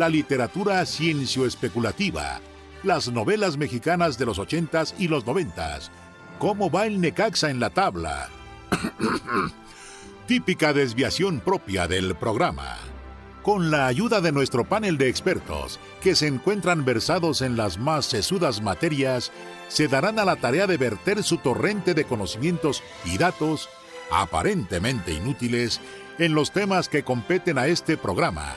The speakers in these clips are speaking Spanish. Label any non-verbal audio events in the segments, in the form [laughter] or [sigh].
la literatura ciencio-especulativa, las novelas mexicanas de los ochentas y los noventas, cómo va el Necaxa en la tabla. [coughs] Típica desviación propia del programa. Con la ayuda de nuestro panel de expertos, que se encuentran versados en las más sesudas materias, se darán a la tarea de verter su torrente de conocimientos y datos, aparentemente inútiles, en los temas que competen a este programa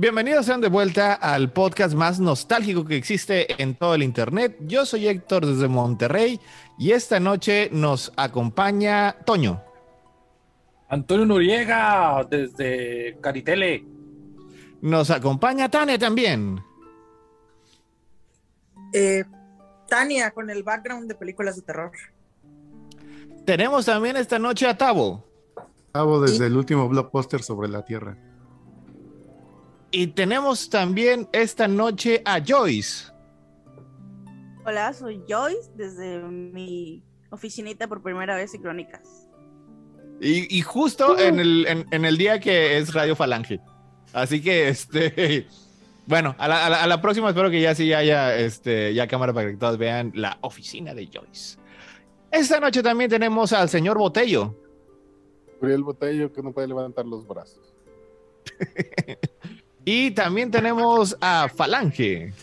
Bienvenidos sean de vuelta al podcast más nostálgico que existe en todo el internet. Yo soy Héctor desde Monterrey y esta noche nos acompaña Toño. Antonio Noriega desde Caritele. Nos acompaña Tania también. Eh, Tania con el background de películas de terror. Tenemos también esta noche a Tavo. Tavo desde el último blockbuster sobre la Tierra. Y tenemos también esta noche a Joyce. Hola, soy Joyce desde mi oficinita por primera vez en Crónicas. Y, justo en, el, en, el, día que es Radio Falange. Así que, este, [laughs] bueno, a la, a la, próxima espero que ya sí haya este, ya cámara para que todos vean la oficina de Joyce. Esta noche también tenemos al señor Botello. el Botello que no puede levantar los brazos. [laughs] Y también tenemos a Falange.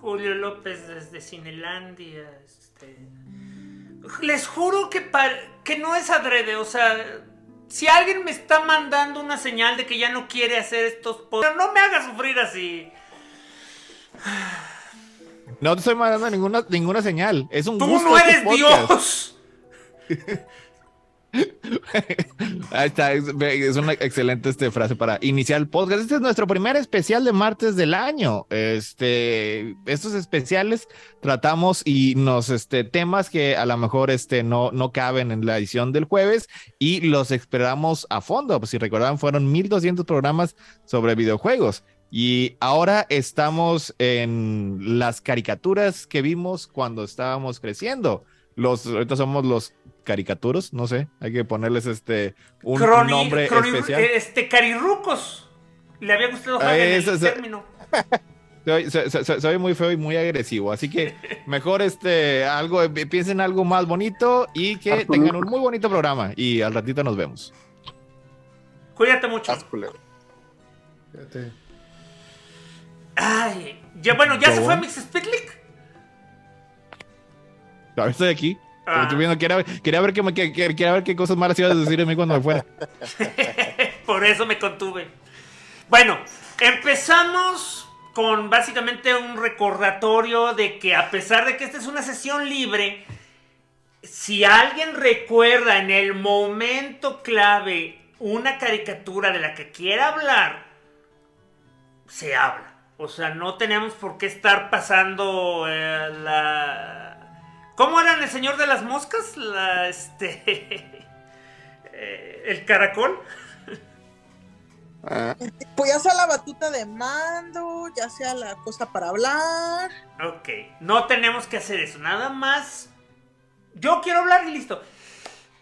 Julio López desde Cinelandia. Este... Les juro que, que no es adrede, o sea, si alguien me está mandando una señal de que ya no quiere hacer estos pero no me haga sufrir así. No te estoy mandando ninguna, ninguna señal. Es un Tú no eres Dios. [laughs] [laughs] Ahí está, es, una excelente este, frase para iniciar el podcast. Este es nuestro primer especial de martes del año. Este, estos especiales tratamos y nos, este, temas que a lo mejor este, no, no caben en la edición del jueves y los esperamos a fondo. Pues si recordaban, fueron 1200 programas sobre videojuegos. Y ahora estamos en las caricaturas que vimos cuando estábamos creciendo. Los, ahorita somos los caricaturos, no sé, hay que ponerles este un nombre especial. Este carirrucos. Le había gustado ah, el término. [laughs] Soy, muy feo y muy agresivo, así que [laughs] mejor este algo piensen algo más bonito y que tengan un muy bonito programa y al ratito nos vemos. Cuídate mucho. Ay, ya bueno, ya se fue Mix Speedlick. Estoy aquí. Ah. Ver me- que- quería ver qué cosas malas ibas a decir de mí cuando me fuera. [laughs] Por eso me contuve. Bueno, empezamos con básicamente un recordatorio de que a pesar de que esta es una sesión libre, si alguien recuerda en el momento clave una caricatura de la que quiera hablar, se habla. O sea, no tenemos por qué estar pasando eh, la... ¿Cómo eran el señor de las moscas? La, este... [laughs] eh, el caracol. Ah, Pues ya sea la batuta de mando, ya sea la cosa para hablar. Ok, no tenemos que hacer eso, nada más. Yo quiero hablar y listo.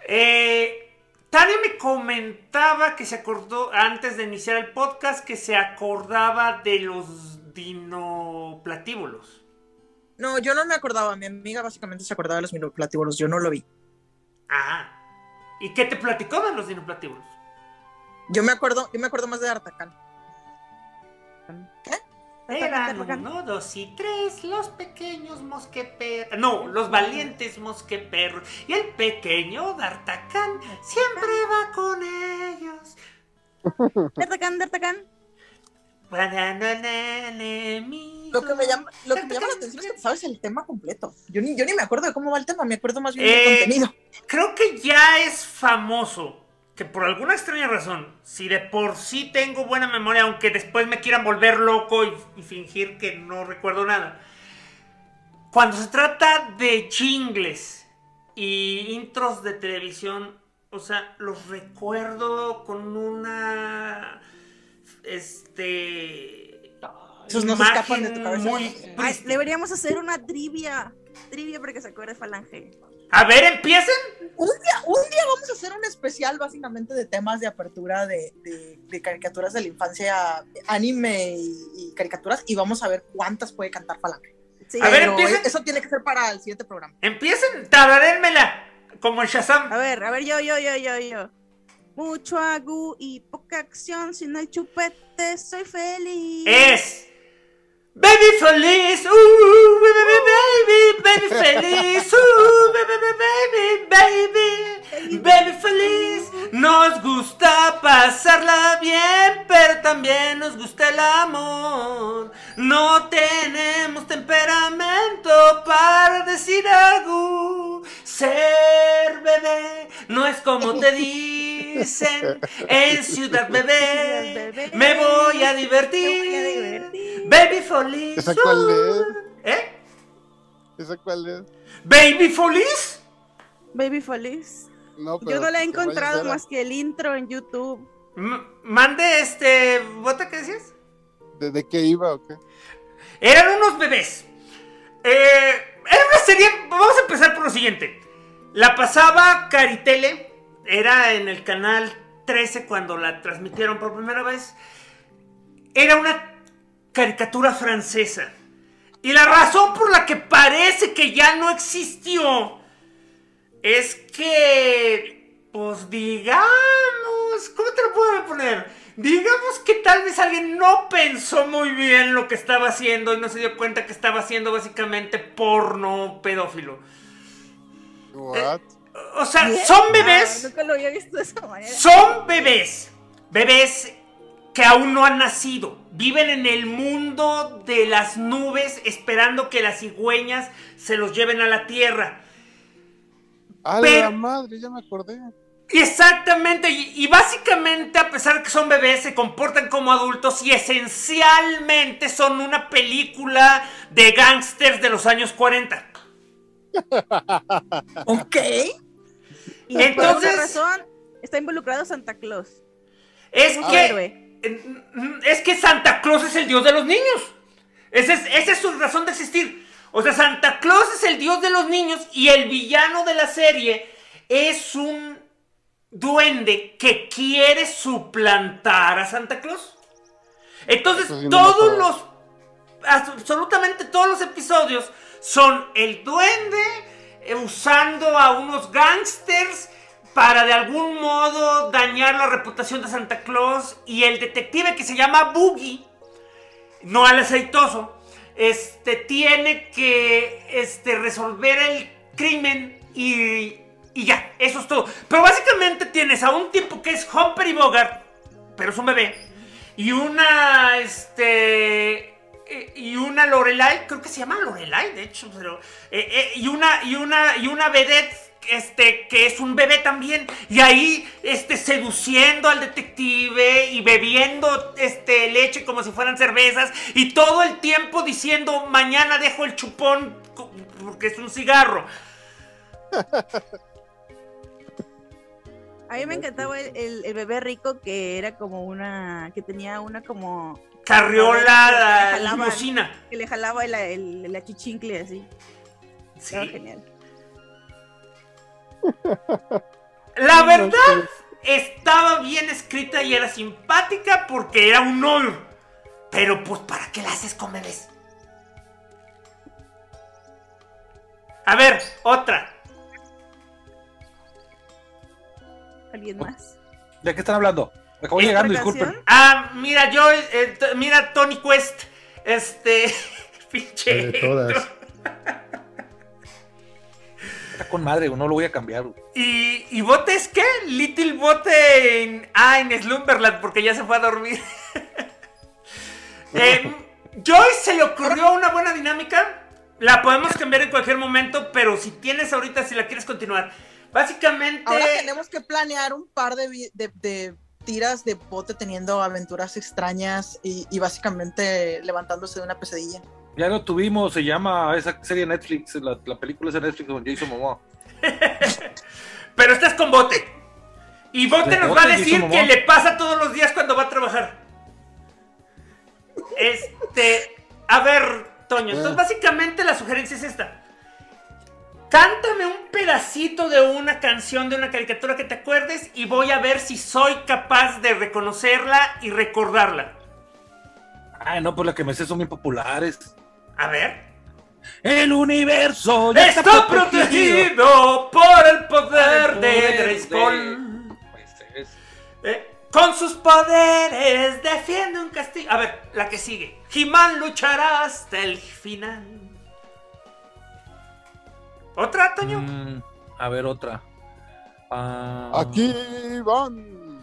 Eh, Tania me comentaba que se acordó, antes de iniciar el podcast, que se acordaba de los dinoplatíbulos. No, yo no me acordaba. Mi amiga básicamente se acordaba de los minoplatíbulos. Yo no lo vi. Ah, ¿y qué te platicó de los dinoplatíbulos? Yo me acuerdo, yo me acuerdo más de Artacán. Eran Tartacan. uno, dos y tres, los pequeños mosqueperros. No, los valientes mosqueperros. Y el pequeño D'Artagnan siempre va con ellos. [laughs] D'Artagnan, D'Artagnan. Lo que me llama, lo que me llama la atención es que sabes el tema completo. Yo ni, yo ni me acuerdo de cómo va el tema, me acuerdo más bien Eh, del contenido. Creo que ya es famoso que por alguna extraña razón, si de por sí tengo buena memoria, aunque después me quieran volver loco y, y fingir que no recuerdo nada, cuando se trata de chingles y intros de televisión, o sea, los recuerdo con una este Esos no se escapan de tu cabeza. muy Ay, deberíamos hacer una trivia. Trivia para que se acuerde Falange. A ver, empiecen. Un día, un día vamos a hacer un especial básicamente de temas de apertura de, de- de caricaturas de la infancia, anime y, y caricaturas, y vamos a ver cuántas puede cantar Falange. Sí. A ver, empiecen. eso tiene que ser para el siguiente programa. Empiecen, tararénmela. Como en Shazam. A ver, a ver, yo, yo, yo, yo, yo. Mucho agua y poca acción, sin el chupete soy feliz. Es. Baby feliz, uh, baby, baby, baby feliz, uh, baby, baby, baby, baby feliz. Nos gusta pasarla bien, pero también nos gusta el amor. No tenemos temperamento para decir algo. Ser bebé no es como te dicen en Ciudad Bebé. Me voy a divertir. Baby Feliz. ¿Esa cuál es? ¿Eh? ¿Esa cuál es? ¿Baby Feliz? Baby feliz. No, Yo pero no la he encontrado más que el intro en YouTube. M- mande este. ¿Bota qué decías? ¿De, de qué iba o qué? Eran unos bebés. Eh, era una serie. Vamos a empezar por lo siguiente. La pasaba Caritele. Era en el canal 13 cuando la transmitieron por primera vez. Era una caricatura francesa. Y la razón por la que parece que ya no existió es que, pues digamos, ¿cómo te lo puedo poner? Digamos que tal vez alguien no pensó muy bien lo que estaba haciendo y no se dio cuenta que estaba haciendo básicamente porno pedófilo. What? O sea, son bebés. Ah, nunca lo había visto de esa manera. Son bebés. Bebés que aún no han nacido. Viven en el mundo de las nubes esperando que las cigüeñas se los lleven a la tierra. ¡A Pero- la madre! Ya me acordé. Exactamente, y, y básicamente a pesar de que son bebés, se comportan como adultos y esencialmente son una película de gángsters de los años 40. [laughs] Ok. Y por Entonces- esa razón está involucrado Santa Claus. Es que... héroe. Es que Santa Claus es el dios de los niños. Esa es, esa es su razón de existir. O sea, Santa Claus es el dios de los niños y el villano de la serie es un duende que quiere suplantar a Santa Claus. Entonces, sí todos los, absolutamente todos los episodios son el duende usando a unos gangsters para de algún modo dañar la reputación de Santa Claus y el detective que se llama Boogie, no al aceitoso, este tiene que este, resolver el crimen y, y ya, eso es todo. Pero básicamente tienes a un tipo que es Humphrey Bogart, pero es un bebé, y una, este, eh, y una Lorelai, creo que se llama Lorelai, de hecho, pero, eh, eh, y una, y una, y una vedette este, que es un bebé también, y ahí, este, seduciendo al detective y bebiendo, este, leche como si fueran cervezas, y todo el tiempo diciendo, mañana dejo el chupón porque es un cigarro. A mí me encantaba el, el- el bebé rico que era como una. que tenía una como. Carriola, la limusina. que le jalaba el, el, el achichincle así. Sí. genial. La verdad, estaba bien escrita y era simpática porque era un nor. Pero pues, ¿para qué la haces con bebés? A ver, otra. ¿Alguien más? ¿De qué están hablando? Acabo ¿Otra llegando, disculpen. Ah, mira, yo, eh, mira, Tony Quest. Este, [laughs] pinche. De todas. Está con madre, no lo voy a cambiar. güey. ¿Y, y bote es qué? Little Bote en. Ah, en Slumberland, porque ya se fue a dormir. [laughs] eh, Joyce se le ocurrió una buena dinámica. La podemos cambiar en cualquier momento, pero si tienes ahorita, si la quieres continuar. Básicamente. Ahora tenemos que planear un par de, vi- de- de tiras de bote teniendo aventuras extrañas y, y básicamente levantándose de una pesadilla. Ya lo tuvimos, se llama esa serie Netflix, la, la película es de Netflix con Jason Momoa. [laughs] Pero esta es con bote. Y bote ¿Con nos Bote, va a decir que le pasa todos los días cuando va a trabajar. Este. A ver, Toño. Entonces, básicamente la sugerencia es esta. Cántame un pedacito de una canción de una caricatura que te acuerdes y voy a ver si soy capaz de reconocerla y recordarla. Ay, no, pues la que me sé son bien populares. A ver. El universo ya Está protegido por el poder de Grayskull. Pues es- Eh, con sus poderes defiende un castillo. A ver, la que sigue. He-Man luchará hasta el final. ¿Otra, Toño? Mm, a ver, otra. Ah, Aquí van.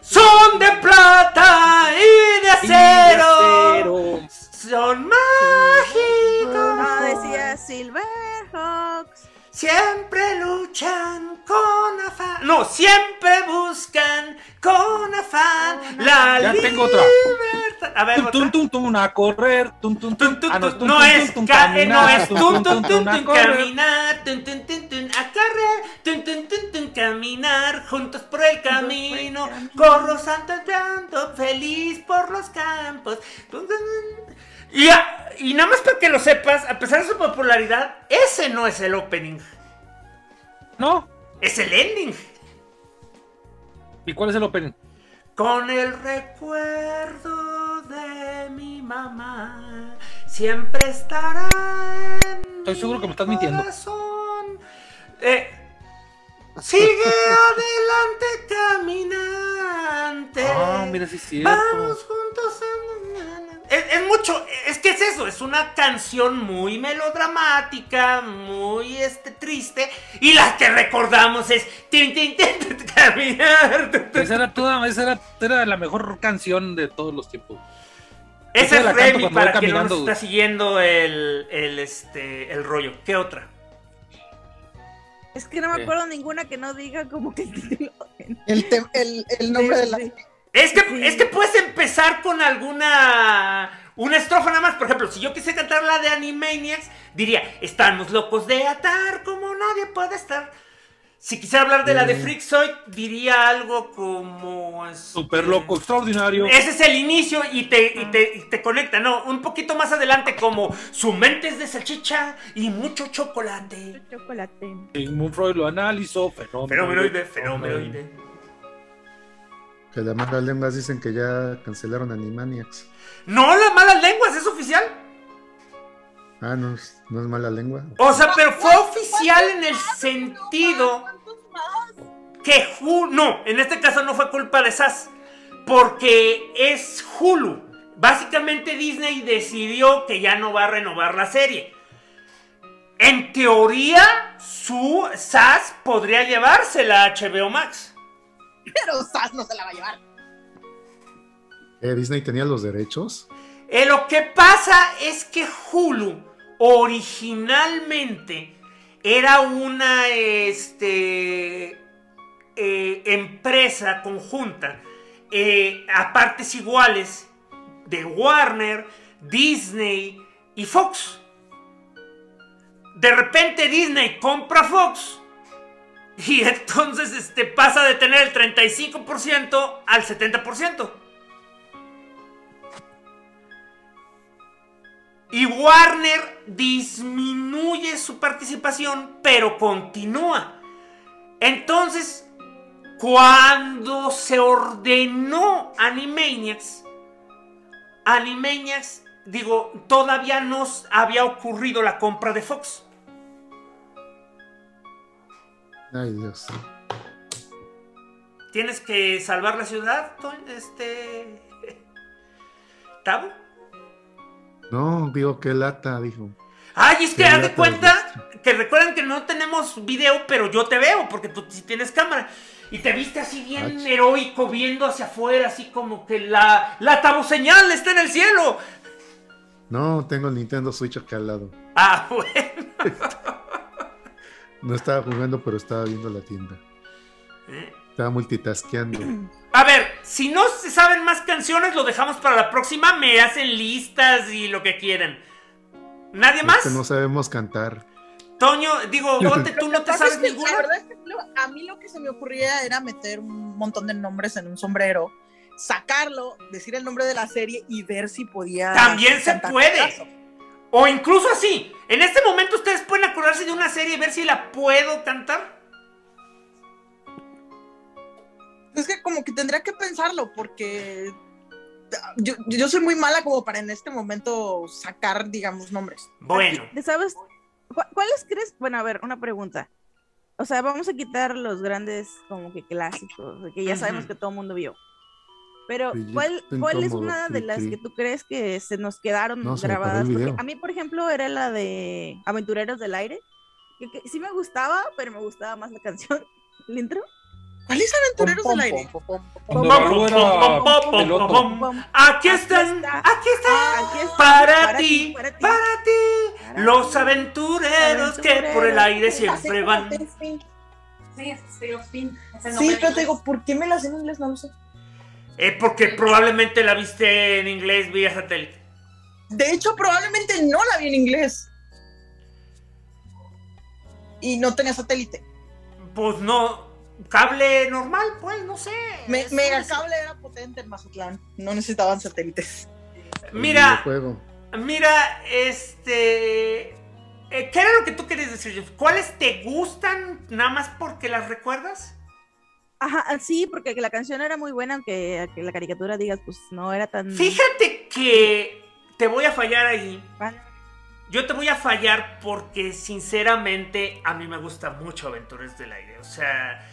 Son de plata y de y de acero. Son mágicos. No, decía Silverhawks. Siempre luchan con afán. No, siempre buscan con afán la Ya libertad. tengo otra. A ver, Tum, tum, tum, tum, a correr. Tum, tum, tum. Ah, no, tum, no tum, es, tum, eh, no caminar, es tum, tum, tum, caminar, tun, tun, tun, tun, a correr, tun, tun, tun, tun, caminar, juntos por el camino, corro santo llanto, feliz por los campos. Tun, tun, tun. Y, a- y nada más para que lo sepas, a pesar de su popularidad, ese no es el opening, No. es el ending. ¿Y cuál es el opening? Con el recuerdo de mi mamá, siempre estará en Estoy seguro que me estás mi mintiendo. corazón. Eh, sigue adelante, caminante. Ah, mira, sí es cierto. Vamos juntos. a- Es, es mucho, es que es eso, es una canción muy melodramática, muy este, triste, y la que recordamos es tin, tin, [laughs] caminar. Esa era toda, esa era, era la mejor canción de todos los tiempos. Ese Esa es Remy para quien no nos está siguiendo el, el, este, el rollo. ¿Qué otra? Es que no me acuerdo ninguna que no diga como que el título. [laughs] El, te- el, el nombre de la... Sí. Es que, Sí. es que puedes empezar con alguna. Una estrofa nada más. Por ejemplo, si yo quise cantar la de Animaniacs, diría: Estamos locos de atar como nadie puede estar. Si quisiera hablar de la de. Freakazoid, diría algo como. este, Súper loco, extraordinario. Ese es el inicio y te, y, te, y te conecta, ¿no? Un poquito más adelante, como su mente es de salchicha y mucho chocolate. Chocolate. Sigmund Freud lo analizó. Fenómeno. Fenomenoide, fenomenoide. Que las malas lenguas dicen que ya cancelaron Animaniacs. No, las malas lenguas, es oficial. Ah, no, es- no es mala lengua. O sea, pero fue oficial en el sentido que Hulu, no, en este caso no fue culpa de SAS, porque es Hulu. Básicamente Disney decidió que ya no va a renovar la serie. En teoría, su SAS podría llevársela a HBO Max. Pero SAS no se la va a llevar. Eh, Disney tenía los derechos. Eh, lo que pasa es que Hulu originalmente era una este, eh, empresa conjunta eh, a partes iguales de Warner, Disney y Fox. De repente Disney compra Fox y [laughs] entonces este, pasa de tener el 35% al 70%. Y Warner disminuye su participación, pero continúa. Entonces, cuando se ordenó Animaniacs, Animaniacs, digo, todavía no había ocurrido la compra de Fox. Ay, Dios. Tienes que salvar la ciudad, este. [laughs] Tavo. No, digo, qué lata, dijo. Ay, es que haz de cuenta que recuerdan que no tenemos video, pero yo te veo, porque tú sí tienes cámara. Y te viste así bien Ach. heroico, viendo hacia afuera, así como que la, la tabo señal está en el cielo. No, tengo el Nintendo Switch acá al lado. Ah, [laughs] bueno. No estaba jugando, pero estaba viendo la tienda. Estaba multitaskeando. [clears throat] A ver, si no se saben más canciones, lo dejamos para la próxima. Me hacen listas y lo que quieran. ¿Nadie Es más? que no sabemos cantar. Toño, digo, [laughs] Bote, tú no te es sabes que ninguna. La verdad es que lo- a mí lo que se me ocurría era meter un montón de nombres en un sombrero, sacarlo, decir el nombre de la serie y ver si podía. También se puede. O incluso así. En este momento ustedes pueden acordarse de una serie y ver si la puedo cantar. Es que como que tendría que pensarlo porque yo, yo soy muy mala como para en este momento sacar, digamos, nombres. Bueno. ¿Te ¿Sabes? ¿Cu- ¿Cuáles crees? Bueno, a ver, una pregunta. O sea, vamos a quitar los grandes como que clásicos, que ya sabemos que todo el mundo vio. Pero, ¿cuál, cuál es una de las que tú crees que se nos quedaron No, grabadas? Porque a mí, por ejemplo, era la de Aventureros del Aire, que, que sí me gustaba, pero me gustaba más la canción, [laughs] el intro. ¿Cuál es Aventureros del Aire? Aquí están, está. aquí están, está, para ti, para ti, los aventureros que por el aire siempre van. Sí, es. Es el Sí, pero te digo. ¿por qué me las en inglés? No lo sé. Eh, porque probablemente la viste en inglés vía satélite. De hecho, probablemente no la vi en inglés. Y no tenía satélite. Pues no, cable normal, pues, no sé. Me, Megacable era potente en Mazatlán. No necesitaban satélites. Mira, mira, este... eh, ¿Qué era lo que tú querías decir? Jeff? ¿Cuáles te gustan nada más porque las recuerdas? Ajá, ah, sí, porque la canción era muy buena, aunque, aunque la caricatura digas, pues no era tan... Fíjate que te voy a fallar ahí. Vale. Yo te voy a fallar porque sinceramente a mí me gusta mucho Aventuras del Aire. O sea,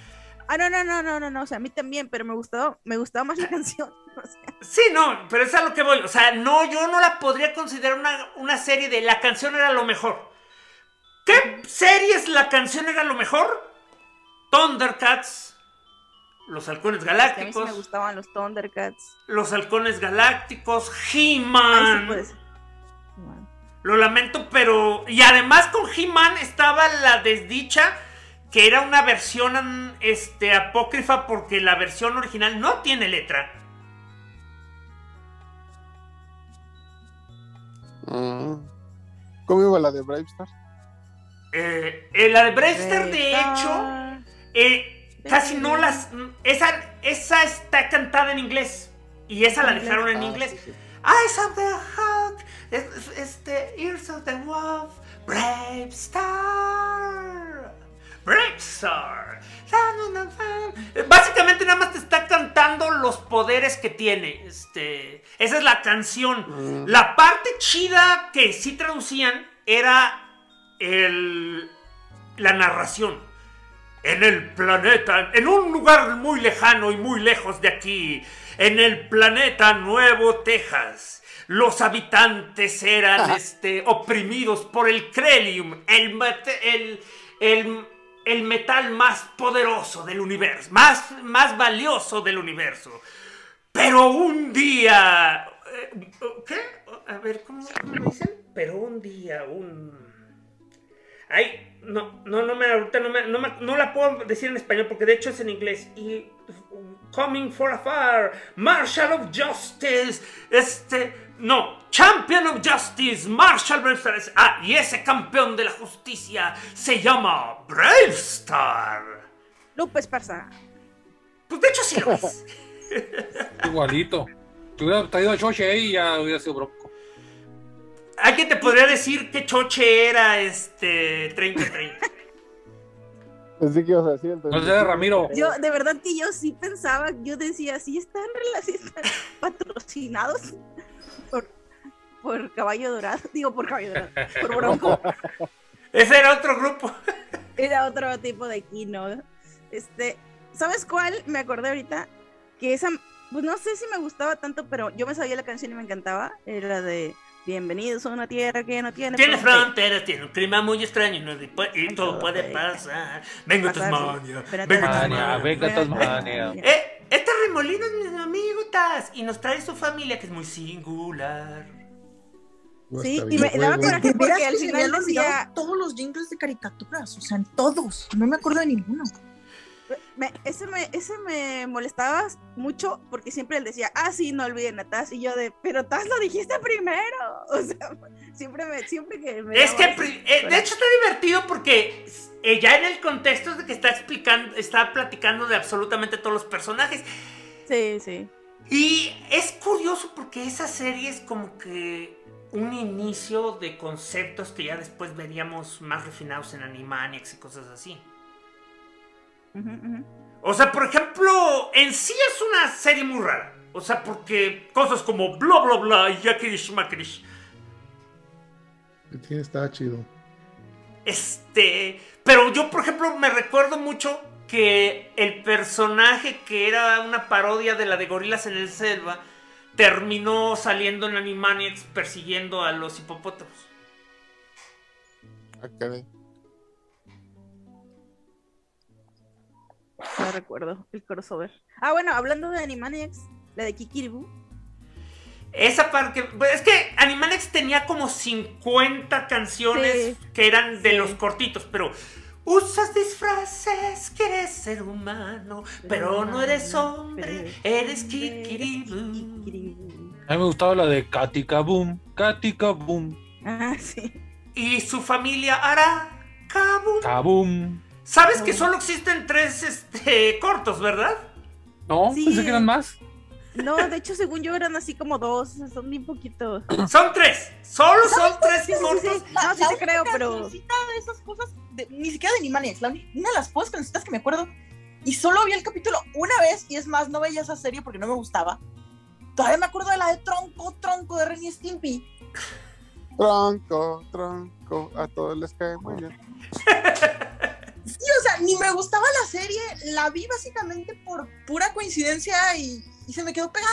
Ah, no, no, no, no, no, no, o sea, a mí también, pero me gustó, me gustaba más la [laughs] canción. [laughs] o sea. sí, no, pero es a lo que voy. O sea, no, yo no la podría considerar una, una serie de la canción era lo mejor. ¿Qué series la canción era lo mejor? Thundercats, Los Halcones a mí sí Galácticos, me gustaban los Thundercats. Los Halcones Galácticos, sí He-Man. ser. Bueno. Lo lamento, pero. Y además con He-Man estaba la desdicha. Que era una versión este, apócrifa. Porque la versión original no tiene letra. Mm. ¿Cómo iba la de Bravestar? Eh, eh, la de Brewster, de hecho, eh, casi no las. Esa, esa está cantada en inglés. Y esa la dejaron en Ah, inglés. sí, sí. Eyes of the Hawk, es- este, Ears of the Wolf, Brave Star, Brave Star. Básicamente nada más te está cantando los poderes que tiene. Este, esa es la canción. Mm. La parte chida que sí traducían era el, la narración. En el planeta, en un lugar muy lejano y muy lejos de aquí, en el planeta Nuevo Texas, los habitantes eran [laughs] este, oprimidos por el Krelium, el, el, el, el metal más poderoso del universo, más, más valioso del universo. Pero un día... eh, ¿Qué? A ver, ¿cómo, cómo dicen? Pero un día, un... Ay, no, no, no me, ahorita no, me, no, me- no la puedo decir en español porque de hecho es en inglés. Y Coming for afar, Marshal of Justice, este, no, Champion of Justice, Marshal Bravestar. Ah, y ese campeón de la justicia se llama Bravestar. Lupe Esparza. Pues de hecho sí lo es. [laughs] Igualito. Te hubiera traído a Choche ahí y ya hubiera sido bronco. Alguien te podría decir que Choche era este 30-30. Pensé que ibas a decir el No sé, Ramiro. Yo, de verdad que yo sí pensaba, yo decía, sí están, sí [laughs] están patrocinados por Caballo Dorado, [laughs] digo por Caballo Dorado, por [laughs] Bronco. Ese era otro grupo. [laughs] Era otro tipo de kino. Este, ¿sabes cuál? Me acordé ahorita que esa, pues no sé si me gustaba tanto, pero yo me sabía la canción y me encantaba. Era de Bienvenidos a una tierra que no tiene Tiene frontera". fronteras, tiene un clima muy extraño y, no- y todo puede pasar. Vengo a Tasmania, vengo a venga a Tasmania. Eh, este remolino es mis amiguitas y nos trae su familia que es muy singular. Sí, y me daba coraje porque al final decía, todos los jingles de caricaturas, o sea, en todos. No me acuerdo de ninguno. me- ese, me, ese me molestaba mucho porque siempre él decía, ah, sí, no olviden a Taz. Y yo de, pero Taz lo dijiste primero. [laughs] O sea, siempre, me, siempre que me. Es que, eh, de hecho, está divertido porque eh, ya en el contexto de que está explicando, está platicando de absolutamente todos los personajes. Sí, sí. Y es curioso porque esa serie es como que un inicio de conceptos que ya después veríamos más refinados en Animaniacs y cosas así. O sea, por ejemplo, en sí es una serie muy rara. O sea, porque cosas como bla bla bla y yakirish makirish. Sí, estaba chido. Este. Pero yo, por ejemplo, me recuerdo mucho que el personaje que era una parodia de la de Gorilas en el Selva terminó saliendo en Animaniacs persiguiendo a los hipopótamos. Ah, caray. No recuerdo el crossover. Ah, bueno, hablando de Animaniacs, la de Kikiribu. Esa parte. pues, Es que Animaniacs tenía como 50 canciones Sí. que eran de Sí. los cortitos, pero. Usas disfraces, quieres ser humano, pero no eres hombre, eres Kikiribu. A mí me gustaba la de Katika Boom, Katika Boom, Ah, sí. Y su familia hará Kaboom. Kaboom. ¿Sabes que solo existen tres este, cortos, verdad? No, Sí. pensé que eran más. No, de hecho, según yo eran así como dos, son bien poquitos. [clears throat] Son tres. Solo son tres Sí, sí, sí. cortos. No, sí La te única creo, pero. cancioncita de esas cosas, de- ni siquiera de Animaniacs, la una de las pocas cancioncitas que me acuerdo, y solo vi el capítulo una vez, y es más, no veía esa serie porque no me gustaba. Todavía me acuerdo de la de Tronco, Tronco de Ren y Stimpy. Tronco, tronco, a todos les cae muy bien. Sí, o sea, ni me gustaba la serie, la vi básicamente por pura coincidencia y, y se me quedó pegada.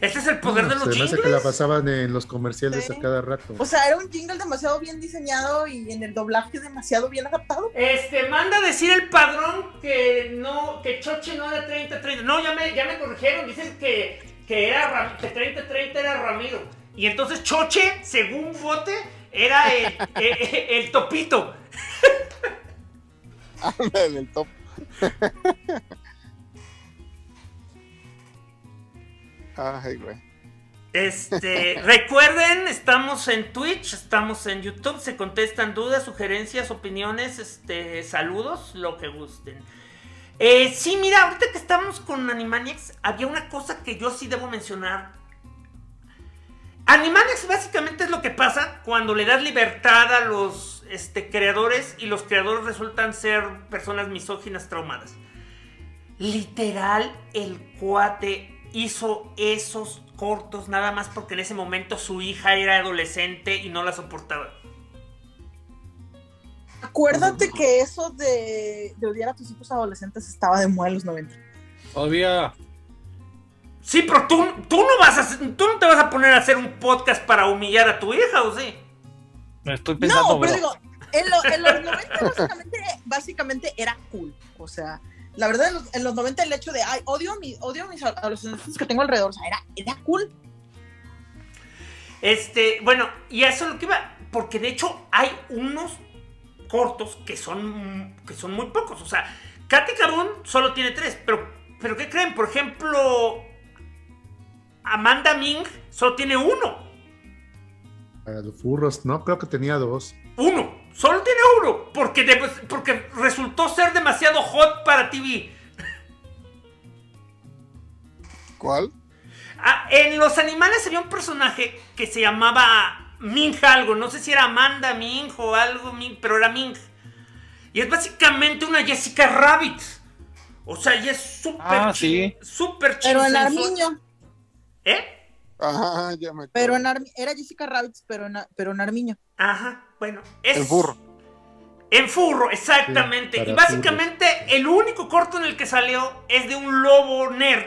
Este es el poder de Se los me hace jingles. que la pasaban en los comerciales Sí. a cada rato. O sea, era un jingle demasiado bien diseñado y en el doblaje demasiado bien adaptado. Este, manda a decir el padrón que no, que Choche no era 30-30. No, ya me, ya me corrigieron. Dicen que, que era Ram- que 30-30 era Ramiro. Y entonces Choche, según Bote, era el, [laughs] el- el topito. Ándale, el top. [laughs] Ay, güey. Este, [laughs] recuerden, estamos en Twitch, estamos en YouTube, se contestan dudas, sugerencias, opiniones, este, saludos, lo que gusten. Eh, sí, mira, ahorita que estamos con Animaniacs, había una cosa que yo sí debo mencionar. Animaniacs básicamente es lo que pasa cuando le das libertad a los este, creadores y los creadores resultan ser personas misóginas traumadas. Literal, el cuate hizo esos cortos nada más porque en ese momento su hija era adolescente y no la soportaba. Acuérdate que eso de, de odiar a tus hijos adolescentes estaba de moda en los 90. Todavía. Sí, pero tú, tú no vas a tú no te vas a poner a hacer un podcast para humillar a tu hija, ¿o sí? Estoy pensando, No, pero bro. digo, en, lo- en los 90 básicamente, básicamente era cool. O sea, la verdad, en los, en los 90 el hecho de, ay, odio, mi, odio mis, a los adolescentes que tengo alrededor, o sea, era, era cool. Este, bueno, y eso es lo que iba, porque de hecho hay unos cortos que son, que son muy pocos. O sea, Katy Cabón solo tiene tres, pero, pero ¿qué creen? Por ejemplo, Amanda Ming solo tiene uno. Para los furros, no, creo que tenía dos. Uno, solo tiene uno, porque, de- porque resultó ser demasiado hot para TV. ¿Cuál? Ah, en los animales había un personaje que se llamaba Ming algo, no sé si era Amanda Ming o algo, Ming, pero era Ming. Y es básicamente una Jessica Rabbit. O sea, ella es súper Ah, sí. súper Pero en. Armiño, ¿Eh? Ajá, ya me acuerdo. pero en Armi- era Jessica Rabbit, pero en, pero en Armiño. Ajá, bueno. Es, El burro. En furro, exactamente. Sí, y básicamente el único corto en el que salió es de un lobo nerd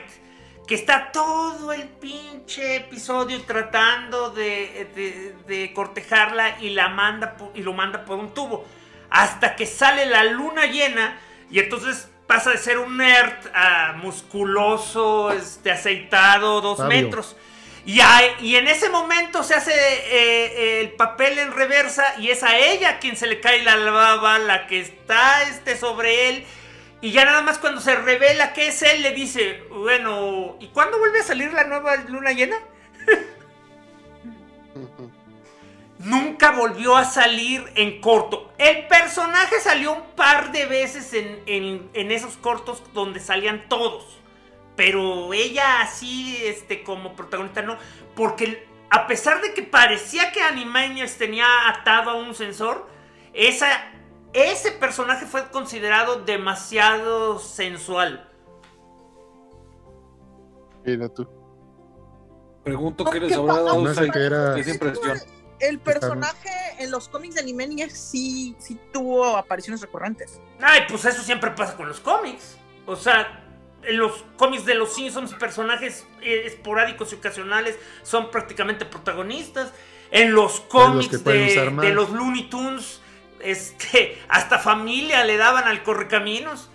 que está todo el pinche episodio tratando de, de- de cortejarla y, la manda, y lo manda por un tubo. Hasta que sale la luna llena y entonces pasa de ser un nerd a musculoso, este, aceitado, dos Fabio. metros. Y, a- y en ese momento se hace eh, el papel en reversa y es a ella quien se le cae la baba, la que está este, sobre él. Y ya nada más cuando se revela que es él, le dice, bueno, ¿y cuándo vuelve a salir la nueva luna llena? [laughs] Nunca volvió a salir en corto. El personaje salió un par de veces en, en- en esos cortos donde salían todos. Pero ella así, este, como protagonista, no. Porque a pesar de que parecía que Animaniacs tenía atado a un sensor, esa, ese personaje fue considerado demasiado sensual. Mira tú. Pregunto No, qué les ¿qué habrá dado No sé esa, qué era. esa impresión. El personaje en los cómics de Animaniacs sí, sí tuvo apariciones recurrentes. Ay, pues eso siempre pasa con los cómics. O sea, en los cómics de los Simpsons, personajes eh, esporádicos y ocasionales son prácticamente protagonistas. En los cómics de, los Looney Tunes, este, hasta familia le daban al correcaminos.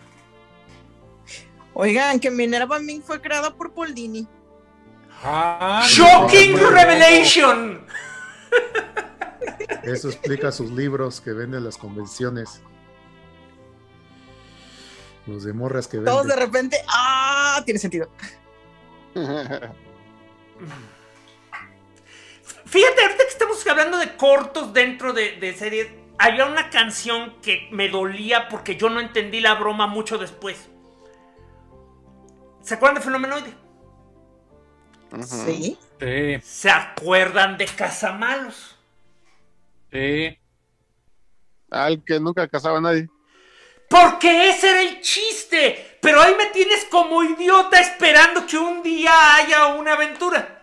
Oigan, que Minerva Ming fue creada por Paul Dini. Ah, ¡Shocking no, no, no. Revelation! [laughs] Eso explica sus libros que venden en las convenciones. Los de morras que Todos de repente, ¡ah! Tiene sentido. Fíjate, ahorita que estamos hablando de cortos dentro de, de series, había una canción que me dolía porque yo no entendí la broma mucho después. ¿Se acuerdan de Fenomenoide? Sí. Sí, ¿Se acuerdan de Casamalos? sí. Al que nunca casaba a nadie. Porque ese era el chiste. Pero ahí me tienes como idiota esperando que un día haya una aventura.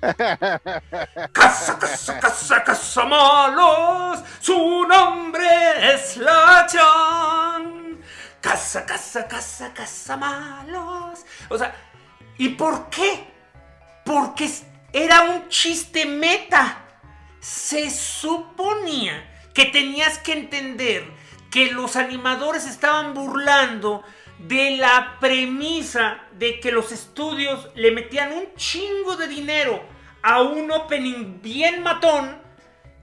[laughs] Casa, casa, casa, Casamalos. Su nombre es Lachón. Casa, casa, casa, Casamalos. O sea, ¿y por qué? Porque era un chiste meta. Se suponía que tenías que entender que los animadores estaban burlando de la premisa de que los estudios le metían un chingo de dinero a un opening bien matón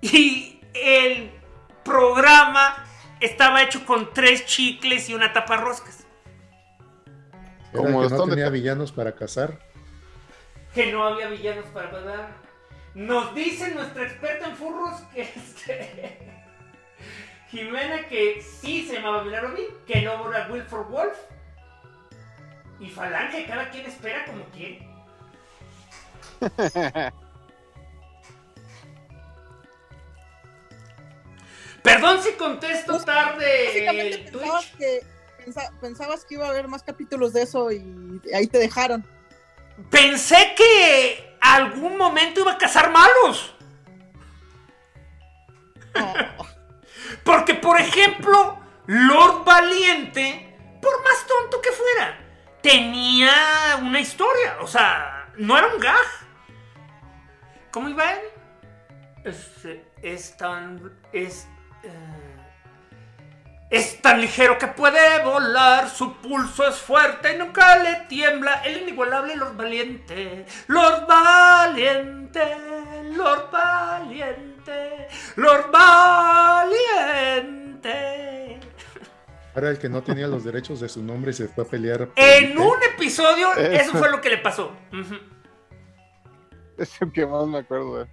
y el programa estaba hecho con tres chicles y una tapa roscas. Como que no tenía villanos para cazar. que no había villanos para pagar. Nos dice nuestra experta en furros que este, Jimena que sí se llamaba Milagro Bill, que no era Wilford Wolf. Y Falange, cada quien espera como quiere. [laughs] Perdón si contesto tarde Básicamente el pensabas Twitch. que, pensa- pensabas que iba a haber más capítulos de eso y ahí te dejaron. Pensé que algún momento iba a cazar malos. Porque, por ejemplo, Lord Valiente, por más tonto que fuera, tenía una historia. O sea, no era un gag. ¿Cómo iba él? Es, tan. Es. eh, es tan ligero que puede volar, su pulso es fuerte y nunca le tiembla. El inigualable Lord Valiente, Lord Valiente, Lord Valiente, Lord Valiente. Era el que no tenía los derechos de su nombre y se fue a pelear. En el- un episodio, Eh. [laughs] eso fue lo que le pasó. Ujú. Es el que más me acuerdo.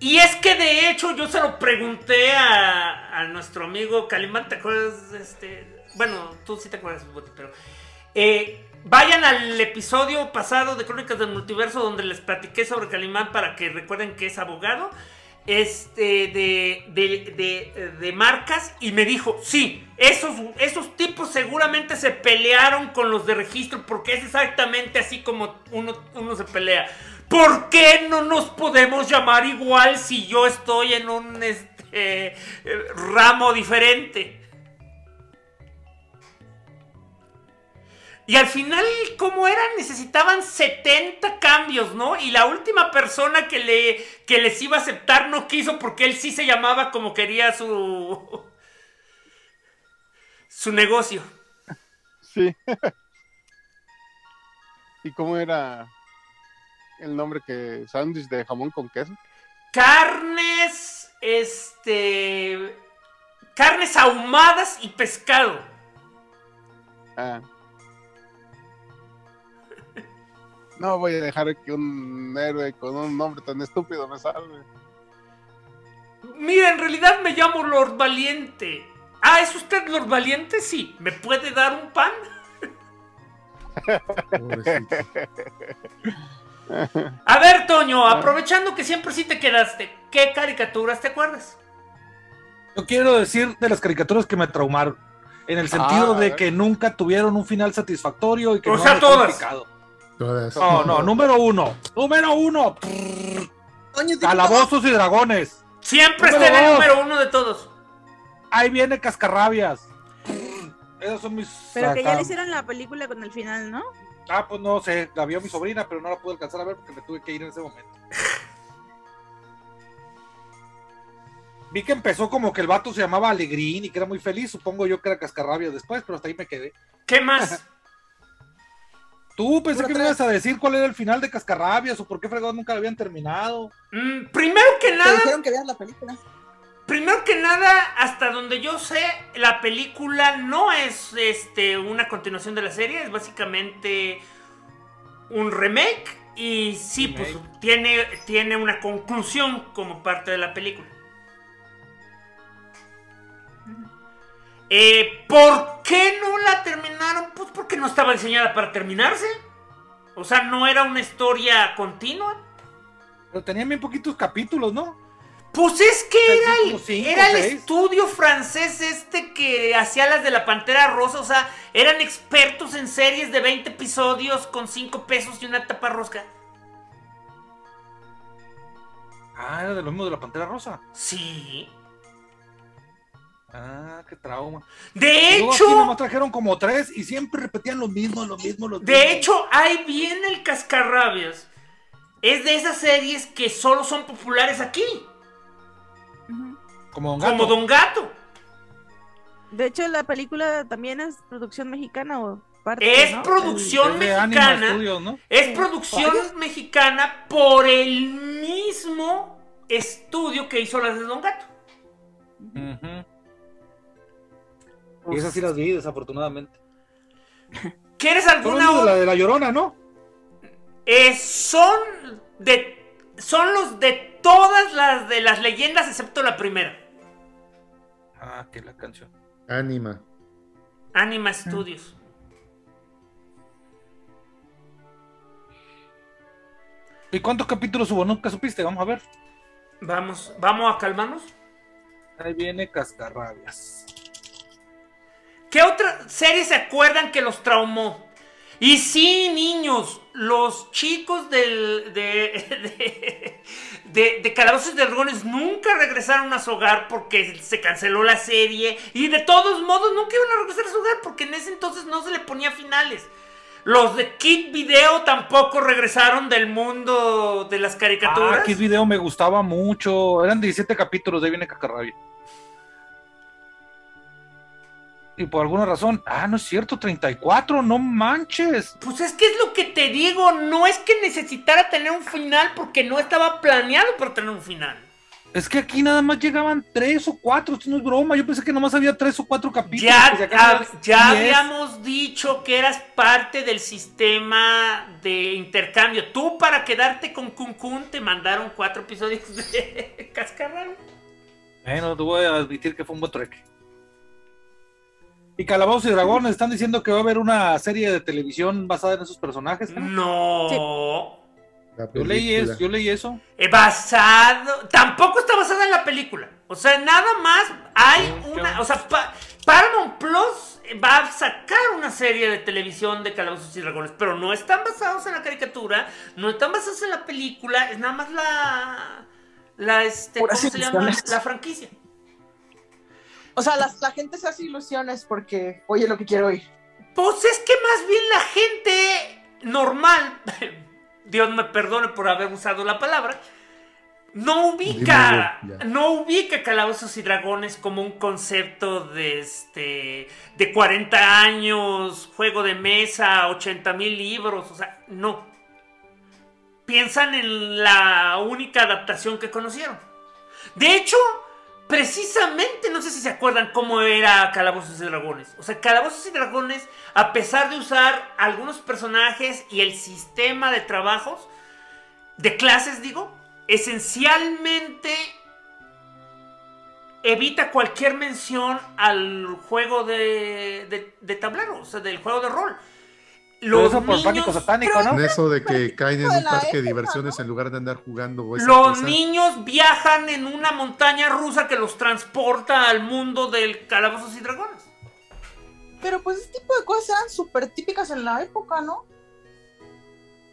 Y es que de hecho yo se lo pregunté a, a nuestro amigo Calimán, ¿te acuerdas? Este, bueno, tú sí te acuerdas, pero eh, vayan al episodio pasado de Crónicas del Multiverso donde les platiqué sobre Calimán para que recuerden que es abogado este, de, de, de- marcas y me dijo, sí, esos, esos tipos seguramente se pelearon con los de registro porque es exactamente así como uno, uno se pelea. ¿Por qué no nos podemos llamar igual si yo estoy en un este, eh, ramo diferente? Y al final, ¿cómo era? Necesitaban 70 cambios, ¿no? Y la última persona que, le, que les iba a aceptar no quiso porque él sí se llamaba como quería su. su negocio. Sí. [laughs] ¿Y cómo era el nombre que. sándwich de jamón con queso? Carnes. Este. Carnes ahumadas y pescado. Ah. No voy a dejar que un héroe con un nombre tan estúpido me salve. Mira, en realidad me llamo Lord Valiente. Ah, ¿es usted Lord Valiente? Sí. ¿Me puede dar un pan? Pobrecito. A ver, Toño, aprovechando que siempre sí te quedaste, ¿qué caricaturas te acuerdas? Yo quiero decir de las caricaturas que me traumaron. En el sentido Ah, de que nunca tuvieron un final satisfactorio y que O no sea, todas. picado. Todas. No, no, número uno. Número uno. Calabozos y dragones. Siempre está en el número uno de todos. Ahí viene Cascarrabias. Esos son mis. Pero que ya le hicieron la película con el final, ¿no? Ah, pues no sé. La vio mi sobrina, pero no la pude alcanzar a ver porque me tuve que ir en ese momento. [laughs] Vi que empezó como que el vato se llamaba Alegrín y que era muy feliz. Supongo yo que era Cascarrabias después, pero hasta ahí me quedé. ¿Qué más? [laughs] Tú pensé que me ibas a decir cuál era el final de Cascarrabias o por qué fregado nunca lo habían terminado. Mm, primero que Te nada, dijeron que veas la película. primero que nada, hasta donde yo sé, la película no es este una continuación de la serie, es básicamente un remake y sí, pues tiene, tiene una conclusión como parte de la película. Eh, ¿Por qué no la terminaron? Pues porque no estaba diseñada para terminarse. O sea, no era una historia continua. Pero tenían bien poquitos capítulos, ¿no? Pues es que era el, como cinco, era el seis. estudio francés este que hacía las de la Pantera Rosa. O sea, eran expertos en series de 20 episodios con 5 pesos y una tapa rosca. Ah, era de lo mismo de la Pantera Rosa. Sí. Ah, qué trauma. De Luego aquí hecho, nomás trajeron como tres y siempre repetían lo mismo, lo mismo, lo mismo. de hecho, ahí viene el Cascarrabias. Es de esas series que solo son populares aquí. como Don Gato. Como Don Gato. De hecho, la película también es producción mexicana o parte, Es ¿no? producción mexicana. Studios, ¿no? Es producción mexicana por el mismo estudio que hizo las de Don Gato. Y esas sí las vi, desafortunadamente. [laughs] ¿Quieres alguna de la otra? de la Llorona, ¿no? Eh, son de son los de todas las de las leyendas excepto la primera. Ah, que la canción. Anima. Anima Studios. ¿Y cuántos capítulos hubo? Nunca supiste, vamos a ver. Vamos, vamos a calmarnos. Ahí viene Cascarrabias. ¿Qué otra serie se acuerdan que los traumó? Y sí, niños, los chicos del, de, [laughs] de, de, de Calabozos y Dragones nunca regresaron a su hogar porque se canceló la serie. Y de todos modos nunca iban a regresar a su hogar porque en ese entonces no se le ponía finales. Los de Kid Video tampoco regresaron del mundo de las caricaturas. Ah, Kid Video me gustaba mucho. Eran 17 capítulos, de ahí viene Cacarrabia. Y por alguna razón, ah, no es cierto, 34, no manches. Pues es que es lo que te digo, no es que necesitara tener un final porque no estaba planeado para tener un final. Es que aquí nada más llegaban tres o cuatro, esto no es broma. Yo pensé que nomás había tres o cuatro capítulos. Ya, habíamos dicho que eras parte del sistema de intercambio. Tú para quedarte con Kun Kun te mandaron cuatro episodios de [laughs] Cascarral. Bueno, te voy a admitir que fue un buen. Y Calabozos y Dragones están diciendo que va a haber una serie de televisión basada en esos personajes. ¿no? No. Yo leí eso, yo leí eso. Eh, basado. Tampoco está basada en la película. O sea, nada más hay una. O sea, Pa- Paramount Plus va a sacar una serie de televisión de Calabozos y Dragones. Pero no están basados en la caricatura. No están basados en la película. Es nada más la. La, este, ¿cómo se llama? La franquicia. O sea, las- la gente se hace ilusiones porque oye lo que quiero oír. Pues es que más bien la gente normal, [laughs] Dios me perdone por haber usado la palabra, no ubica, no ubica Calabozos y Dragones como un concepto de este, de 40 años, juego de mesa, 80 mil libros, o sea, no. Piensan en la única adaptación que conocieron. De hecho, precisamente, no sé si se acuerdan cómo era Calabozos y Dragones. O sea, Calabozos y Dragones, a pesar de usar algunos personajes y el sistema de trabajos, de clases, digo, esencialmente evita cualquier mención al juego de, de, tablero, o sea, del juego de rol. Pero eso por pánico satánico, ¿no? En eso de que caen en un parque de diversiones en lugar de andar jugando esa Los cosa. niños viajan en una montaña rusa que los transporta al mundo del calabozos y dragones. Pero pues ese tipo de cosas eran súper típicas en la época, ¿no?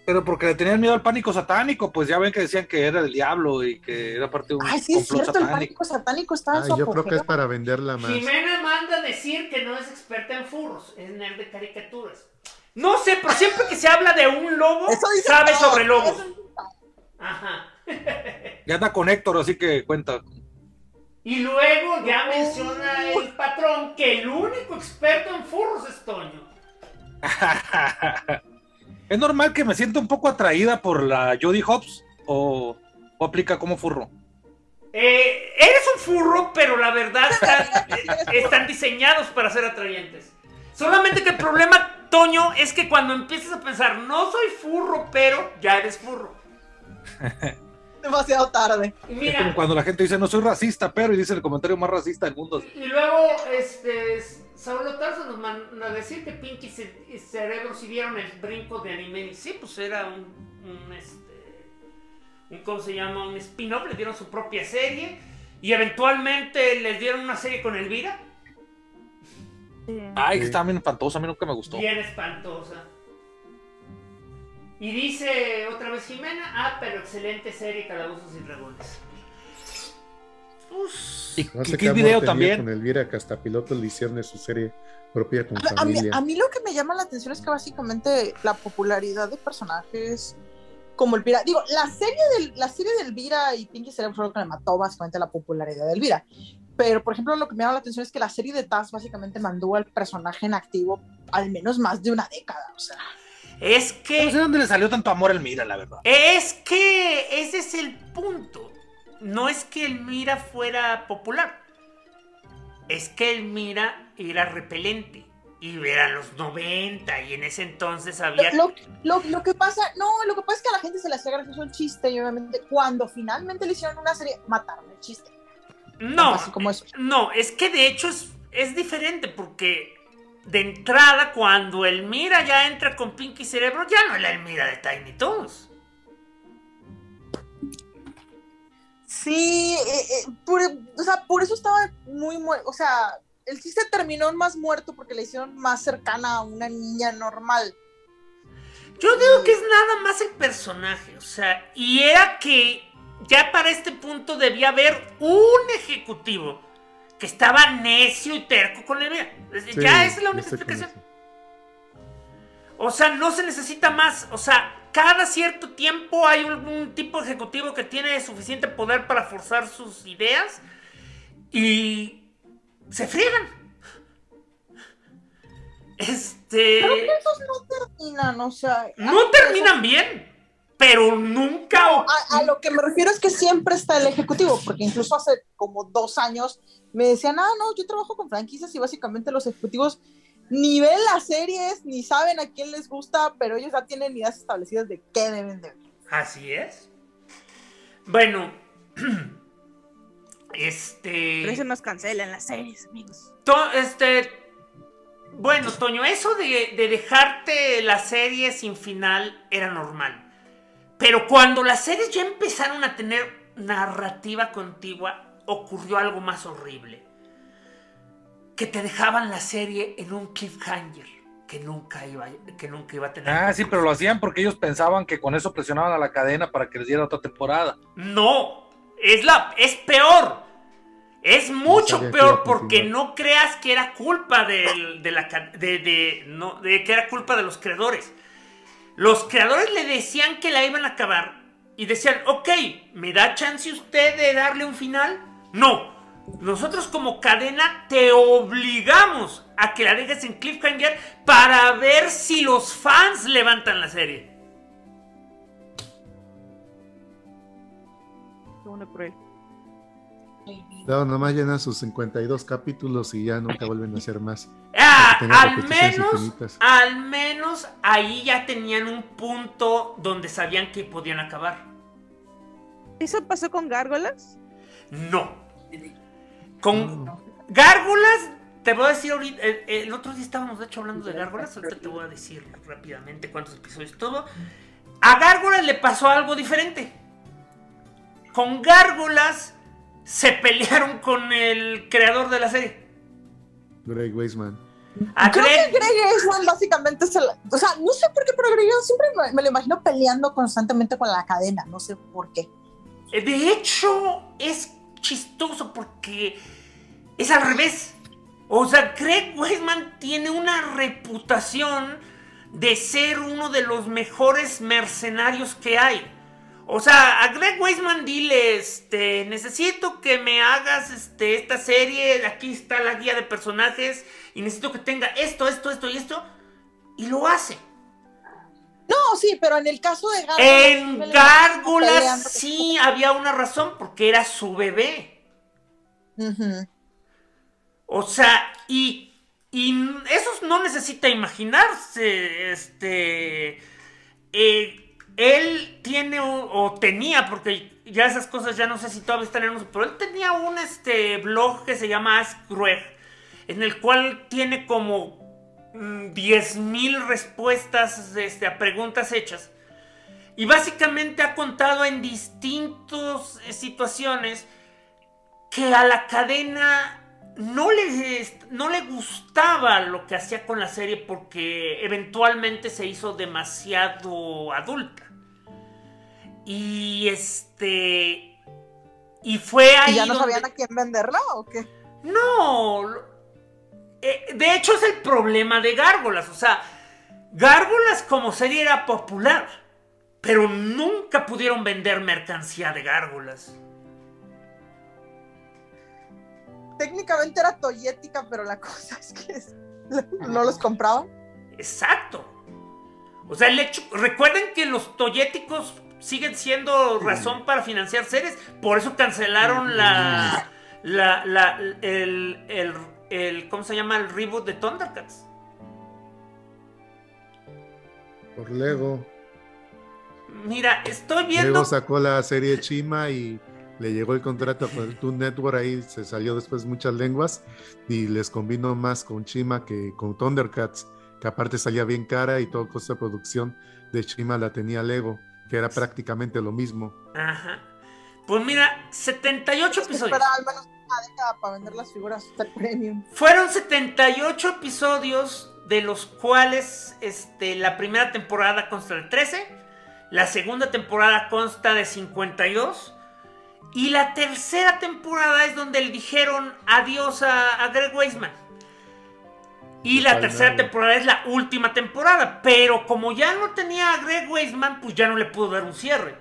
Pero porque le tenían miedo al pánico satánico, pues ya ven que decían que era del diablo y que era parte de un Ay, sí es cierto, el pánico satánico estaba en Ay, su yo creo que es para venderla más. Jimena manda decir que no es experta en furros, es nerd de caricaturas. No sé, pero siempre que se habla de un lobo, sabe todo, sobre lobos. Ajá. [laughs] Ya anda con Héctor, así que cuenta. Y luego ya menciona el patrón que el único experto en furros es Toño. [laughs] ¿Es normal que me sienta un poco atraída por la Jodie Hobbs o, o aplica como furro? Eh, eres un furro, pero la verdad están, [laughs] están diseñados para ser atrayentes. Solamente que el problema, Toño, es que cuando empiezas a pensar, no soy furro, pero ya eres furro. [laughs] Demasiado tarde. Es como cuando la gente dice no soy racista, pero y dice el comentario más racista del mundo. y luego, este, Saulo Tarso nos manda a decir que Pinky y Cerebro si vieron el brinco de anime. Y sí, pues era un, un, este, un, ¿cómo se llama? Un spin-off, le dieron su propia serie. Y eventualmente les dieron una serie con Elvira. Ay, que estaba bien espantosa, a mí nunca me gustó. Bien espantosa. Y dice otra vez Jimena, ah, pero excelente serie Calabozos y Dragones. Uf. Y, No sé qué Video también. con Elvira, que hasta piloto le hicieron de su serie propia con A mí, familia. a mí lo que me llama la atención es que básicamente la popularidad de personajes como Elvira, digo, la serie del, la serie de Elvira y Pinky Cerebro fue lo que me mató básicamente la popularidad de Elvira. Pero, por ejemplo, lo que me llama la atención es que la serie de Taz básicamente mandó al personaje en activo al menos más de una década. O sea, Es que... No sé dónde le salió tanto amor a Elmira, la verdad. Es que ese es el punto. No es que Elmira fuera popular. Es que Elmira era repelente. Y eran los 90 y en ese entonces había... lo, lo, lo que pasa, no, lo que pasa es que a la gente se le hacía gracioso el chiste y obviamente cuando finalmente le hicieron una serie, mataron el chiste. No, Así como eso. no, es que de hecho es, es diferente porque de entrada cuando Elmira ya entra con Pinky Cerebro ya no es la Elmira de Tiny Toons. Sí, eh, eh, por, o sea, por eso estaba muy muerto. O sea, el chiste terminó más muerto porque le hicieron más cercana a una niña normal. Yo digo que es nada más el personaje, o sea, y era que ya para este punto debía haber un ejecutivo que estaba necio y terco con Elvira. Sí, ya esa es la única explicación. O sea, no se necesita más. O sea, cada cierto tiempo hay un, tipo ejecutivo que tiene suficiente poder para forzar sus ideas y se friegan. Este. Pero que esos no terminan, o sea. No terminan bien, pero nunca. A, a, lo que me refiero es que siempre está el ejecutivo, porque incluso hace como dos años me decían, ah, no, yo trabajo con franquicias y básicamente los ejecutivos ni ven las series, ni saben a quién les gusta, pero ellos ya tienen ideas establecidas de qué deben de ver. Así es. Bueno, [clears throat] este. Pero eso nos cancelan las series, amigos. este. Bueno, Toño, eso de, de dejarte la serie sin final era normal. Pero cuando las series ya empezaron a tener narrativa contigua, ocurrió algo más horrible que te dejaban la serie en un cliffhanger que nunca iba, que nunca iba a tener. Ah, sí, pero lo hacían porque ellos pensaban que con eso presionaban a la cadena para que les diera otra temporada. No, es la, es peor. Es mucho peor porque no creas que era culpa de, la, de, no, de que era culpa de los creadores. Los creadores le decían que la iban a acabar y decían, ok, ¿me da chance usted de darle un final? No, nosotros como cadena te obligamos a que la dejes en cliffhanger para ver si los fans levantan la serie. No, nomás llenan sus 52 capítulos y ya nunca vuelven a hacer más. [laughs] Ah, al menos, al menos ahí ya tenían un punto donde sabían que podían acabar. ¿Eso pasó con Gárgolas? No. Con gárgolas, te voy a decir ahorita, el, otro día estábamos de hecho hablando de gárgolas, ahorita te voy a decir rápidamente cuántos episodios todo. A gárgolas le pasó algo diferente. Con gárgolas se pelearon con el creador de la serie. Greg Weisman. A Creo Greg... que Greg Weisman básicamente se la... O sea, no sé por qué, pero Greg siempre me, me lo imagino peleando constantemente con la cadena, no sé por qué. De hecho, es chistoso porque es al revés. O sea, Craig Weisman tiene una reputación de ser uno de los mejores mercenarios que hay. O sea, a Greg Weisman dile, este, necesito que me hagas este, esta serie, aquí está la guía de personajes, y necesito que tenga esto, esto, esto y esto, y lo hace. No, sí, pero en el caso de Gárgolas. En Gárgolas sí había una razón, porque era su bebé. O sea, y, y eso no necesita imaginarse. Este. Eh, él tiene o, tenía, porque ya esas cosas ya no sé si todavía están en uso, pero él tenía un este, blog que se llama Ask Greg, en el cual tiene como 10.000 mm, respuestas este, a preguntas hechas. Y básicamente ha contado en distintas eh, situaciones que a la cadena no le, no le gustaba lo que hacía con la serie porque eventualmente se hizo demasiado adulta. Y este. Y fue ahí. ¿Y ya no sabían a quién venderla o qué? No, eh, de hecho, es el problema de Gárgolas. O sea, Gárgolas como serie era popular, pero nunca pudieron vender mercancía de Gárgolas. Técnicamente era toyética, pero la [laughs] cosa es que no los compraban. Exacto. O sea, el hecho. Recuerden que los toyéticos siguen siendo razón para financiar series. Por eso cancelaron la. la, la el, el el, ¿cómo se llama? El reboot de Thundercats. Por Lego. Mira, estoy viendo. Lego sacó la serie Chima y le llegó el contrato con el Toon Network, ahí se salió después muchas lenguas y les combinó más con Chima que con Thundercats, que aparte salía bien cara y todo costo de producción de Chima la tenía Lego, que era prácticamente lo mismo. Ajá. Pues mira, 78 episodios para vender las figuras premium. Fueron 78 episodios, de los cuales este, la primera temporada consta de 13, la segunda temporada consta de 52, y la tercera temporada es donde le dijeron adiós a, Greg Weisman. Y la tercera temporada es la última temporada. Pero como ya no tenía a Greg Weisman, pues ya no le pudo dar un cierre.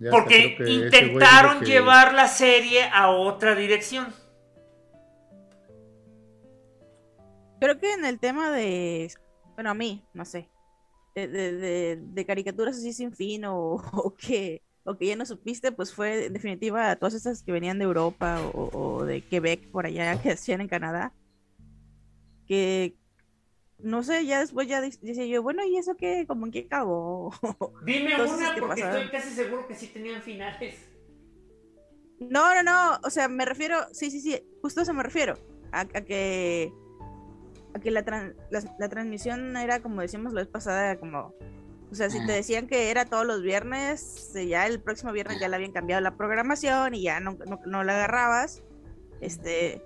Ya Porque intentaron que- llevar la serie a otra dirección. Creo que en el tema de, bueno, a mí, no sé, de, de- de- caricaturas así sin fin o, [laughs] o que, o que ya no supiste, pues fue en definitiva todas esas que venían de Europa o, o de Quebec por allá [laughs] que hacían en Canadá. Que, no sé, ya después ya decía yo, bueno, ¿y eso qué? ¿Cómo en qué acabó? [laughs] Dime Todas una porque estoy casi seguro que sí tenían finales. No, no, no, o sea, me refiero, sí, sí, sí, justo a eso me refiero, a, a que que la, tran- la, la transmisión era como decíamos la vez pasada, como, o sea, si te decían que era todos los viernes, eh, ya el próximo viernes ya le habían cambiado la programación y ya no, no, no la agarrabas, este,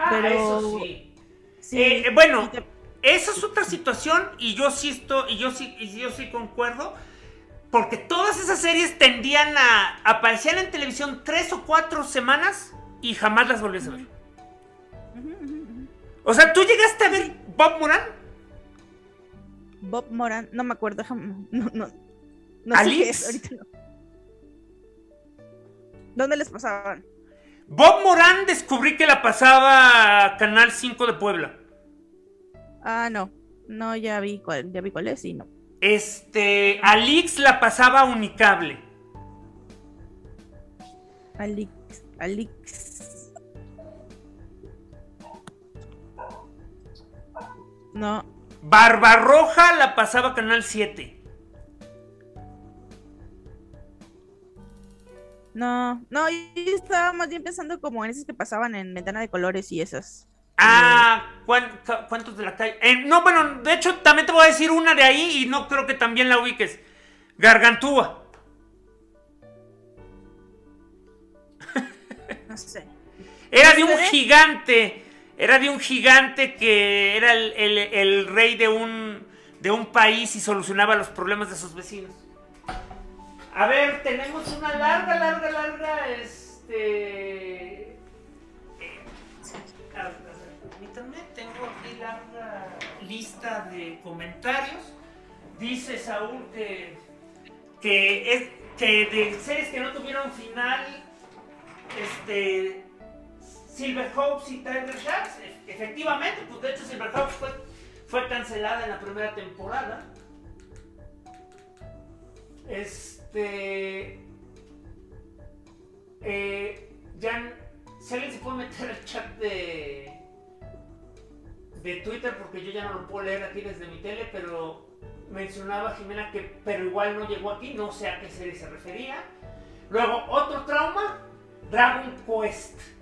Ah, Pero- eso sí. sí, Eh, eh, bueno, te- esa es otra situación y yo sí estoy, y yo sí, y yo sí concuerdo. Porque todas esas series tendían a aparecían en televisión tres o cuatro semanas y jamás las volvías a ver. O sea, ¿tú llegaste a ver Bob Moran? Bob Moran, no me acuerdo, [laughs] no, no, no sé ¿Alix? es, ahorita no. ¿Dónde les pasaban? Bob Moran descubrí que la pasaba Canal 5 de Puebla. Ah, no, no, ya vi cuál, ya vi cuál es y no. Este, Alix la pasaba Unicable. Alix, Alix. No, Barbarroja la pasaba Canal 7. no, no, yo estaba más bien pensando como en esas que pasaban en ventana de colores y esas. Ah, ¿cuán- cu- ¿cuántos de la calle? Eh, no, bueno, de hecho también te voy a decir una de ahí y no creo que también la ubiques. Gargantúa. No sé. Era de un gigante. Era de un gigante que era el, el- rey de un, de un país y solucionaba los problemas de sus vecinos. A ver, tenemos una larga, larga, larga, este... permítanme, tengo aquí larga lista de comentarios. Dice Saúl que, que, es, que de series que no tuvieron final, este, Silverhawks y Tiger Sharks, e- efectivamente, pues de hecho Silverhawks fue, fue cancelada en la primera temporada. Este. Eh, ya. Si alguien se puede meter al chat de. de Twitter, porque yo ya no lo puedo leer aquí desde mi tele, pero mencionaba Jimena que, pero igual no llegó aquí, no sé a qué serie se refería. Luego, otro trauma: Dragon Quest.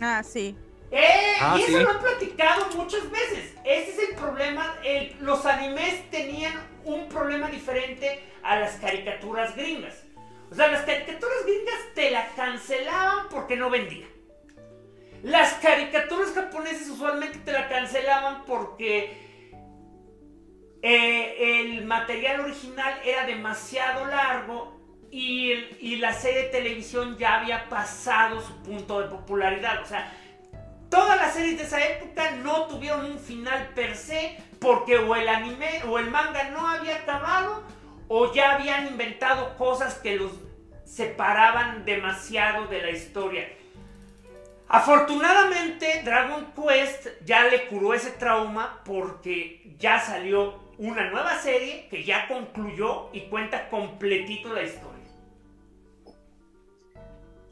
Ah, sí. ¡Eh! Ah, y eso sí. lo he platicado muchas veces. Ese es el problema. el- los animes tenían un problema diferente a las caricaturas gringas. O sea, las caricaturas gringas te la cancelaban porque no vendían. Las caricaturas japonesas usualmente te la cancelaban porque eh, el material original era demasiado largo y, la serie de televisión ya había pasado su punto de popularidad. O sea, todas las series de esa época no tuvieron un final per se porque o el anime o el manga no había acabado o ya habían inventado cosas que los separaban demasiado de la historia. Afortunadamente Dragon Quest ya le curó ese trauma porque ya salió una nueva serie que ya concluyó y cuenta completito la historia.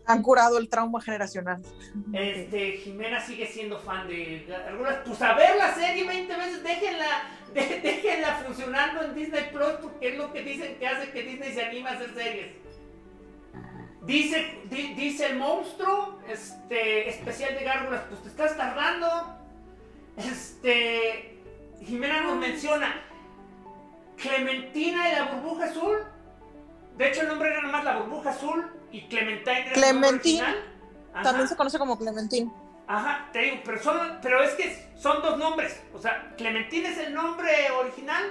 Han curado el trauma generacional. Este, Jimena sigue siendo fan de algunas. Pues a ver la serie 20 veces, déjenla, de- déjenla funcionando en Disney Plus porque es lo que dicen que hace que Disney se anime a hacer series. Dice, di- dice el monstruo, este, especial de gárgolas, pues te estás tardando. Este, Jimena nos menciona Clementina y la burbuja azul. De hecho, el nombre era nomás la burbuja azul y Clementine Clementine. También se conoce como Clementín. Ajá, te digo, pero, son, pero es que son dos nombres. O sea, Clementine es el nombre original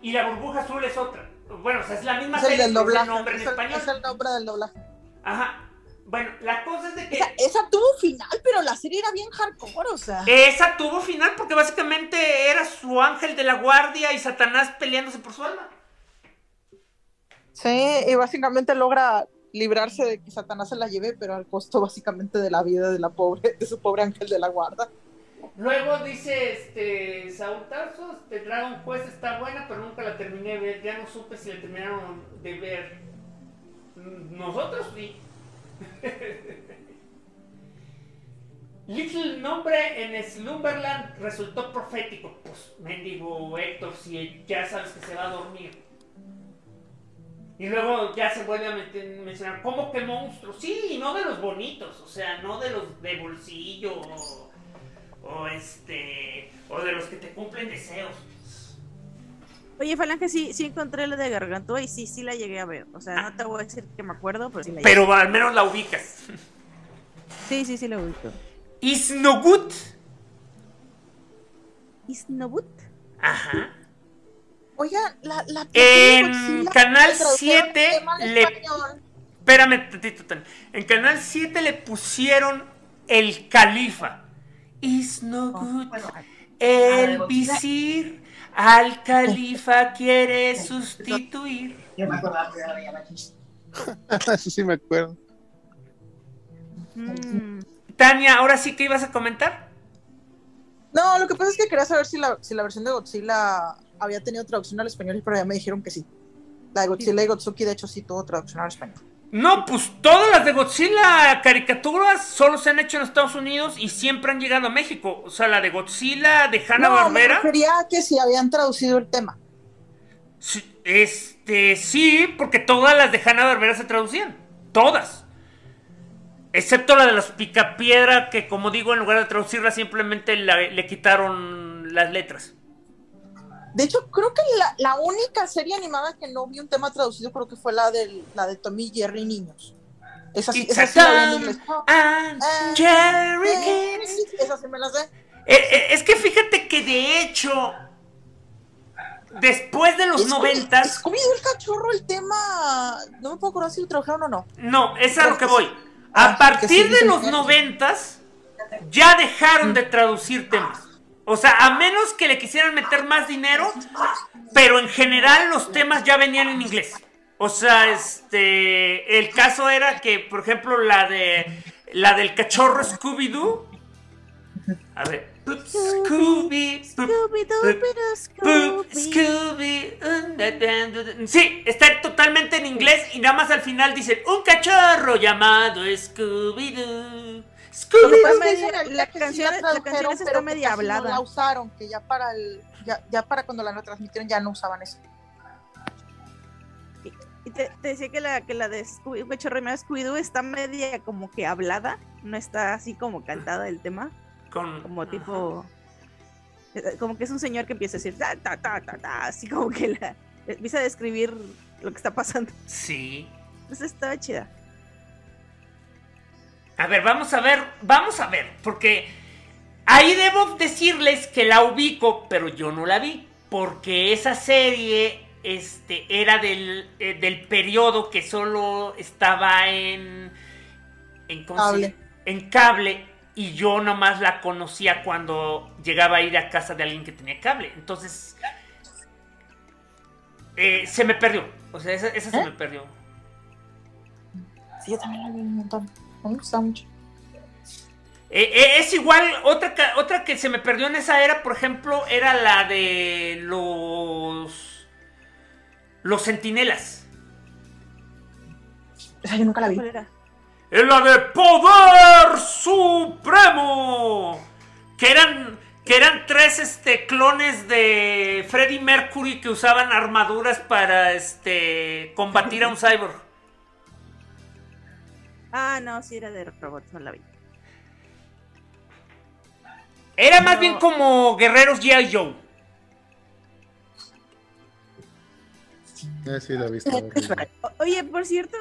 y la burbuja azul es otra. Bueno, o sea, es la misma Es el serie, del es el nombre en Es el, español. es el nombre del doblaje. Ajá. Bueno, la cosa es de que. Esa, esa tuvo final, pero la serie era bien hardcore, o sea. Esa tuvo final porque básicamente era su ángel de la guardia y Satanás peleándose por su alma. Sí, y básicamente logra librarse de que Satanás se la lleve, pero al costo básicamente de la vida de la pobre, de su pobre ángel de la guarda. Luego dice este Saúl Tarso, este Dragon Quest está buena, pero nunca la terminé de ver. Ya no supe si la terminaron de ver. Mm, Nosotros sí. [laughs] Little nombre en Slumberland resultó profético. Pues, mendigo Héctor, si ya sabes que se va a dormir. Y luego ya se vuelve a mencionar, ¿cómo que monstruos? Sí, no de los bonitos, o sea, no de los de bolsillo o, o este, o de los que te cumplen deseos. Oye, Falange, sí, sí encontré la de Gargantúa y sí, sí la llegué a ver. O sea, no te voy a decir que me acuerdo, pero sí la llegué. Pero al menos la ubicas. Sí, sí, sí la ubico. Is no good. Is no good. Ajá. Oigan, la, la En Godzilla, Canal le tradujeron 7 el tema en le-. Espérame tantito. En Canal 7 le pusieron el califa. Is no good. El visir al [laughs] califa quiere [laughs] sustituir. Yo me acordaba chiste. [laughs] Eso sí me acuerdo. Mm. Tania, ahora sí que ibas a comentar. No, lo que pasa es que quería saber si la, si la versión de Godzilla había tenido traducción al español, pero ya me dijeron que sí. La de Godzilla y Gotsuki, de hecho, sí tuvo traducción al español. No, pues todas las de Godzilla caricaturas solo se han hecho en Estados Unidos y siempre han llegado a México. O sea, la de Godzilla de Hanna no, me Barbera. refería a que si habían traducido el tema. Este, sí, porque todas las de Hanna Barbera se traducían. Todas. Excepto la de los Picapiedra, que como digo, en lugar de traducirla, simplemente la- le quitaron las letras. De hecho, creo que la, la única serie animada que no vi un tema traducido creo que fue la, del, la de Tommy y Jerry Niños. Esa sí, esa a sí la vi en Tom inglés. and Ah, Jerry eh. Esa sí me la sé. Eh, eh, es que fíjate que de hecho, después de los noventas, Scooby-Doo el cachorro, el tema. No me puedo acordar si lo trabajaron o no. no, es a lo que voy. Ah, A que partir de los noventas, ya dejaron de traducir temas. O sea, a menos que le quisieran meter más dinero, pero en general los temas ya venían en inglés. O sea, este, el caso era que, por ejemplo, la de la del cachorro Scooby-Doo. A ver. Scooby, Scooby. Sí, está totalmente en inglés y nada más al final dicen un cachorro llamado Scooby-Doo. Scooby La sí canción- la tradujeron, canción está pero media casi no hablada. la usaron, que ya para el, ya, ya para cuando la transmitieron ya no usaban eso. Y te, te decía que la, que la de Scooby-Doo está media como que hablada, no está así como cantada el tema, con como tipo, eh, como que es un señor que empieza a decir, ta, ta, ta, ta, ta, así como que la, empieza a describir lo que está pasando. Sí. Entonces estaba chida. A ver, vamos a ver, vamos a ver, porque ahí debo decirles que la ubico, pero yo no la vi, porque esa serie este, era del, eh, del periodo que solo estaba en, en, ¿cómo se Cable. en cable y yo nomás la conocía cuando llegaba a ir a casa de alguien que tenía cable. Entonces, eh, se me perdió, o sea, esa, esa se ¿Eh? me perdió. Sí, yo también la vi un montón. A mí me gustaba mucho. Eh, eh, es igual, otra, otra que se me perdió en esa era, por ejemplo, era la de los. Los centinelas. Esa yo nunca la vi. ¿Cuál era? Es la de Poder Supremo. Que eran. Que eran tres este, clones de Freddie Mercury que usaban armaduras para este, combatir a un [laughs] cyborg. Ah, no, sí era de robots, no la vi. Era más No. bien como guerreros G.I. Joe. Eh, sí, la he visto. [laughs] O- Oye, por cierto,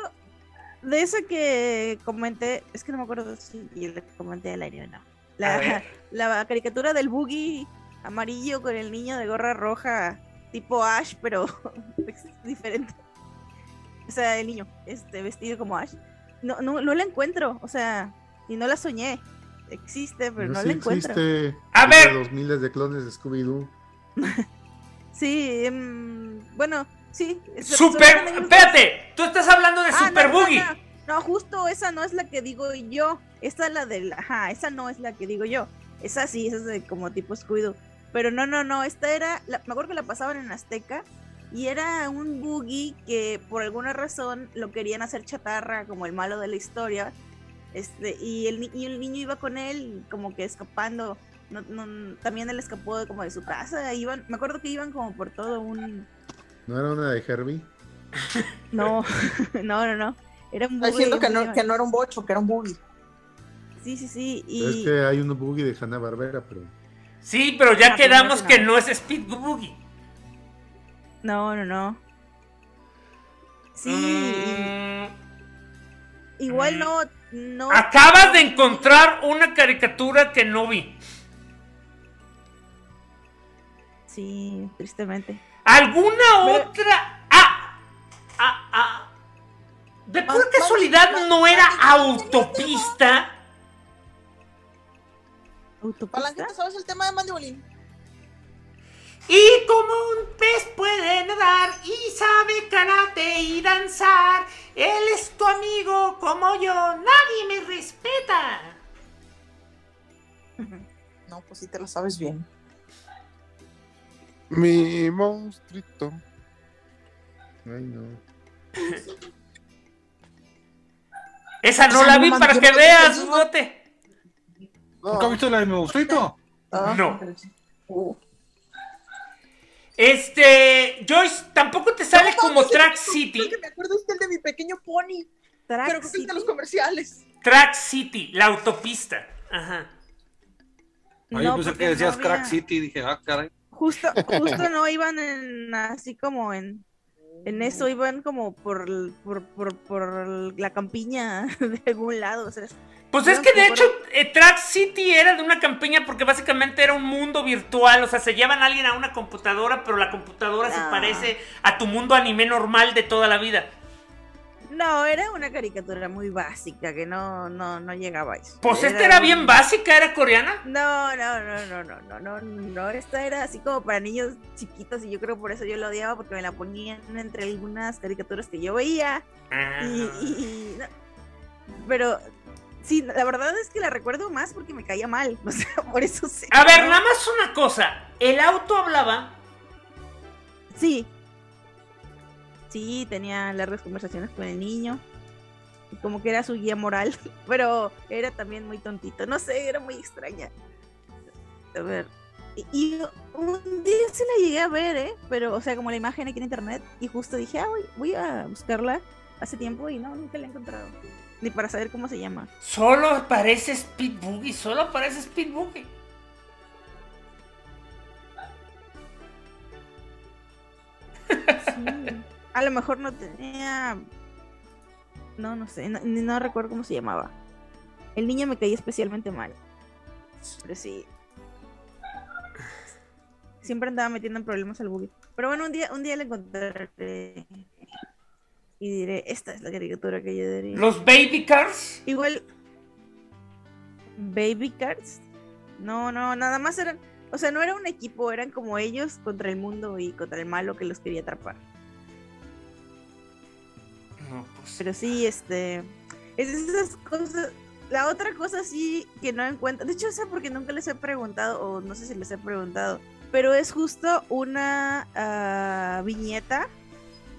de esa que comenté, es que no me acuerdo si le comenté al aire o no. A La, [laughs] la caricatura del boogie amarillo con el niño de gorra roja, tipo Ash, pero [laughs] es diferente. O sea, el niño, este, vestido como Ash. No, no, no la encuentro, o sea, y no la soñé. Existe, pero no sí la encuentro. existe. A ver. Los miles de clones de Scooby-Doo. [laughs] Sí, em, bueno, sí. es- Super. Espérate, tú estás hablando de Ah, Super no, no, Boogie. No, no, justo esa no es la que digo yo. Esta es la del. Ajá, esa no es la que digo yo. Esa sí, esa es de como tipo Scooby-Doo. Pero no, no, no. Esta era. la- me acuerdo que la pasaban en Azteca. Y era un boogie que por alguna razón lo querían hacer chatarra, como el malo de la historia. Este, y, el, ni- y el niño iba con él, como que escapando. No, no- también él escapó de, como de su casa. Iban, me acuerdo que iban como por todo un. ¿No era una de Herbie? [laughs] No, [laughs] no, no, no. Era un boogie. diciendo que no, que no era un bocho, que era un boogie. Sí, sí, sí. Pero Es Y que hay un boogie de Hanna Barbera, pero. Sí, pero ya Ah, quedamos que no. no es Speed Boogie. No, no, no. Sí, Mm, igual mm. no, no. Acabas de encontrar una caricatura que no vi. Sí, tristemente. ¿Alguna Pero- otra? Ah, ah, ah. ¿De pura Man- casualidad no era autopista? ¿Autopista? Palanquita, ¿sabes el tema de Mandibolín? Y como un pez puede nadar y sabe karate y danzar, él es tu amigo como yo, nadie me respeta. [laughs] No, pues sí te lo sabes bien. Mi monstruito. Ay, no. [laughs] Esa no Esa la no vi man- para que no te veas, bote. ¿Nunca has visto la de mi monstruito? Ah, No. Este, Joyce, tampoco te sale No, como mames, Track City. que me acuerdo es el de mi pequeño pony. Track pero creo que es de City. los comerciales. Track City, la autopista. Ajá. Yo No, pensé porque que decías no Crack City. Dije, ah, caray. Justo, [laughs] justo no iban en así como en en eso iban como por por, por, por la campiña [laughs] de algún lado, o sea, Pues es que de hecho eh, Track City era de una campiña porque básicamente era un mundo virtual, o sea, se llevan a alguien a una computadora, pero la computadora se Ah. parece a tu mundo anime normal de toda la vida. no, era una caricatura muy básica que no no no llegaba a eso. Pues esta era un- bien básica, era coreana. No, no, no, no, no, no, no, no, esta era así como para niños chiquitos y yo creo por eso yo la odiaba porque me la ponían entre algunas caricaturas que yo veía Ah. y, y- y- no. pero sí, la verdad es que la recuerdo más porque me caía mal, [laughs] o sea, por eso sé. A ver, nada más una cosa, el auto hablaba. Sí. Sí, tenía largas conversaciones con el niño. y Como que era su guía moral, [laughs] pero era también muy tontito. No sé, era muy extraña. A ver. Y, y un día sí la llegué a ver, ¿eh? Pero, o sea, como la imagen aquí en internet. Y justo dije, ah, voy, voy a buscarla hace tiempo y no, nunca la he encontrado. Ni para saber cómo se llama. Solo aparece Speed Boogie, solo aparece Speed Boogie. Sí. A lo mejor no tenía. No, no sé, no, ni- no recuerdo cómo se llamaba. El niño me caía especialmente mal. Pero sí. Siempre andaba metiendo en problemas al buggy. Pero bueno, un día, un día le encontraré. Y diré, esta es la caricatura que yo diría. Los Baby Cars. Igual. Baby Cards. No, no, nada más eran. O sea, no era un equipo, eran como ellos contra el mundo y contra el malo que los quería atrapar. No, pues. Pero sí, este. Es esas cosas. La otra cosa sí que no encuentro. De hecho, sé porque nunca les he preguntado, o no sé si les he preguntado. Pero es justo una ah, viñeta.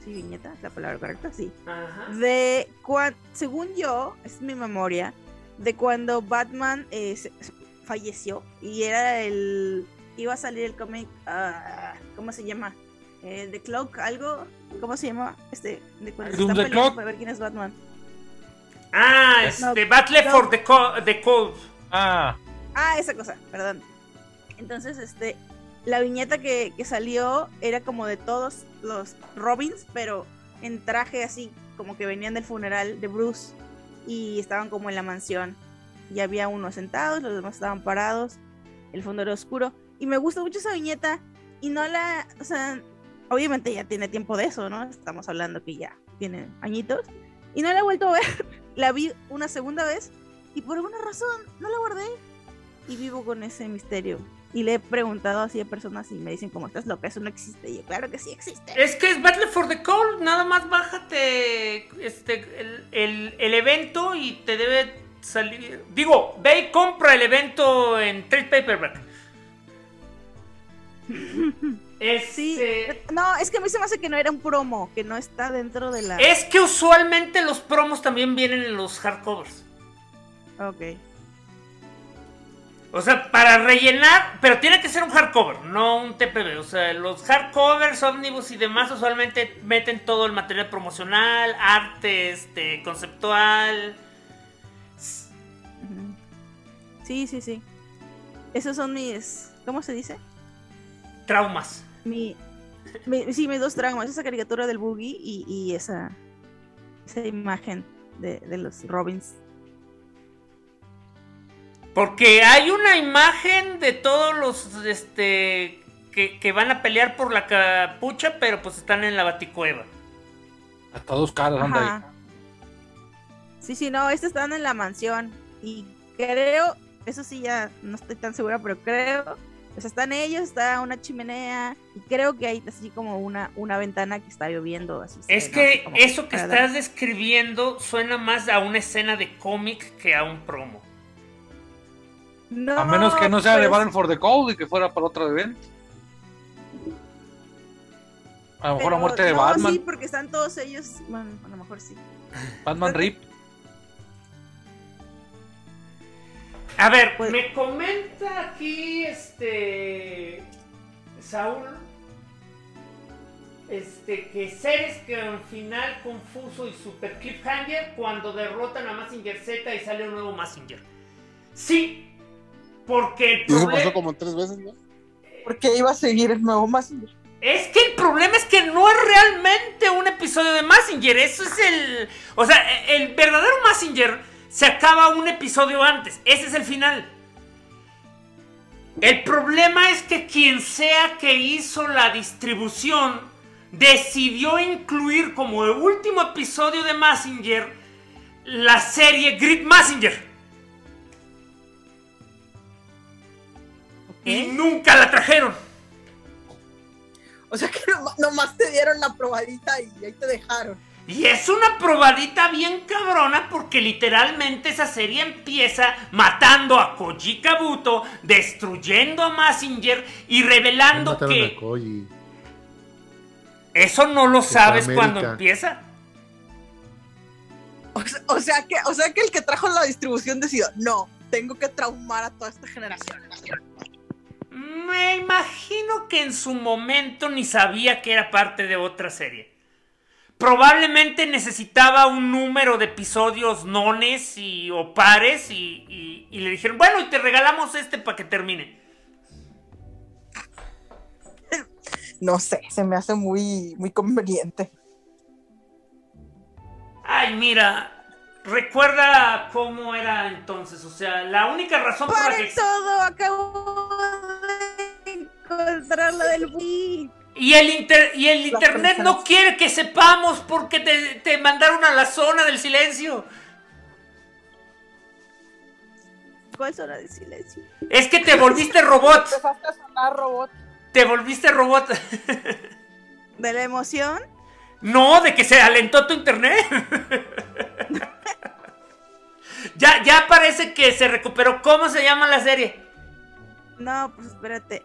Sí, viñeta, es la palabra correcta, sí. Ajá. De cuando, según yo, es mi memoria, de cuando Batman eh, falleció y era el. iba a salir el cómic. ah, ¿Cómo se llama? Eh, The Clock, algo. ¿Cómo se llama? Este, de cuando se Doom están the peleando Clock. para ver quién es Batman. Ah, No, este, Battle no. for the, Co- the Code. Ah, Ah, esa cosa, perdón. Entonces, este, la viñeta que, que salió era como de todos los Robins, pero en traje así, como que venían del funeral de Bruce y estaban como en la mansión. Y había unos sentados, los demás estaban parados, el fondo era oscuro. Y me gusta mucho esa viñeta y no la, o sea, obviamente ya tiene tiempo de eso, ¿no? Estamos hablando que ya tiene añitos. Y no la he vuelto a ver. [laughs] la vi una segunda vez y por alguna razón no la guardé y vivo con ese misterio. Y le he preguntado así a personas y me dicen como estás loca, eso no existe. Y yo, claro que sí existe. Es que es Battle for the Cold, nada más bájate este, el, el- el evento y te debe salir. Digo, ve y compra el evento en Trade Paperback. [laughs] Sí, Este, no, es que a mí se me hace que no era un promo, que no está dentro de la... Es que usualmente los promos también vienen en los hardcovers. Ok. O sea, para rellenar, pero tiene que ser un hardcover, no un TPB. O sea, los hardcovers, ómnibus y demás usualmente meten todo el material promocional, arte, este, conceptual. Sí, sí, sí. Esos son mis... ¿Cómo se dice? Traumas. Mi, mi- sí, mis dos traumas, esa caricatura del Boogie y, y esa, esa imagen de, de los Robins. Porque hay una imagen de todos los este que, que van a pelear por la capucha, pero pues están en la baticueva. Hasta dos caras anda ahí. Sí, sí, no, estos están en la mansión. Y creo, eso sí ya no estoy tan segura, pero creo, sea, están ellos, está una chimenea, y creo que hay así como una, una ventana que está lloviendo. Así Es que eso que dar- estás describiendo suena más a una escena de cómic que a un promo. No, A menos que no sea de pero Battle for the Cold y que fuera para otro evento. A lo mejor la muerte de no, Batman. Sí, porque están todos ellos. Bueno, a lo mejor sí. Batman Rip. A ver, Pues- me comenta aquí este Saúl este que seres con final confuso y super cliffhanger cuando derrotan a Massinger Z y sale un nuevo Massinger. Sí, porque el eso problema pasó como tres veces, ¿no? Porque iba a seguir el nuevo Massinger. es que el problema es que no es realmente un episodio de Massinger, eso es el, o sea, el verdadero Massinger se acaba un episodio antes, ese es el final. El problema es que quien sea que hizo la distribución decidió incluir como el último episodio de Massinger la serie Grid Massinger. Y nunca la trajeron. O sea que nomás, nomás te dieron la probadita y ahí te dejaron. Y es una probadita bien cabrona porque literalmente esa serie empieza matando a Koji Kabuto, destruyendo a Massinger y revelando que a Koji. eso no lo sabes cuando empieza. O sea, o sea que, o sea que el que trajo la distribución decidió, no, tengo que traumar a toda esta generación. Me imagino que en su momento ni sabía que era parte de otra serie. Probablemente necesitaba un número de episodios nones y, o pares y, y- y le dijeron, bueno, y te regalamos este para que termine. No sé, se me hace muy, muy conveniente. Ay, mira, recuerda cómo era entonces, o sea, la única razón por la ¡Paren que... todo! Acabo encontrar la del Wii. Y el, inter- y el internet no quiere que sepamos porque te, te mandaron a la zona del silencio. ¿Cuál zona de silencio? Es que te volviste robot. [laughs] Empezaste a sonar robot. Te volviste robot. ¿De la emoción? No, de que se alentó tu internet. [laughs] ya, ya parece que se recuperó. ¿Cómo se llama la serie? No, pues espérate.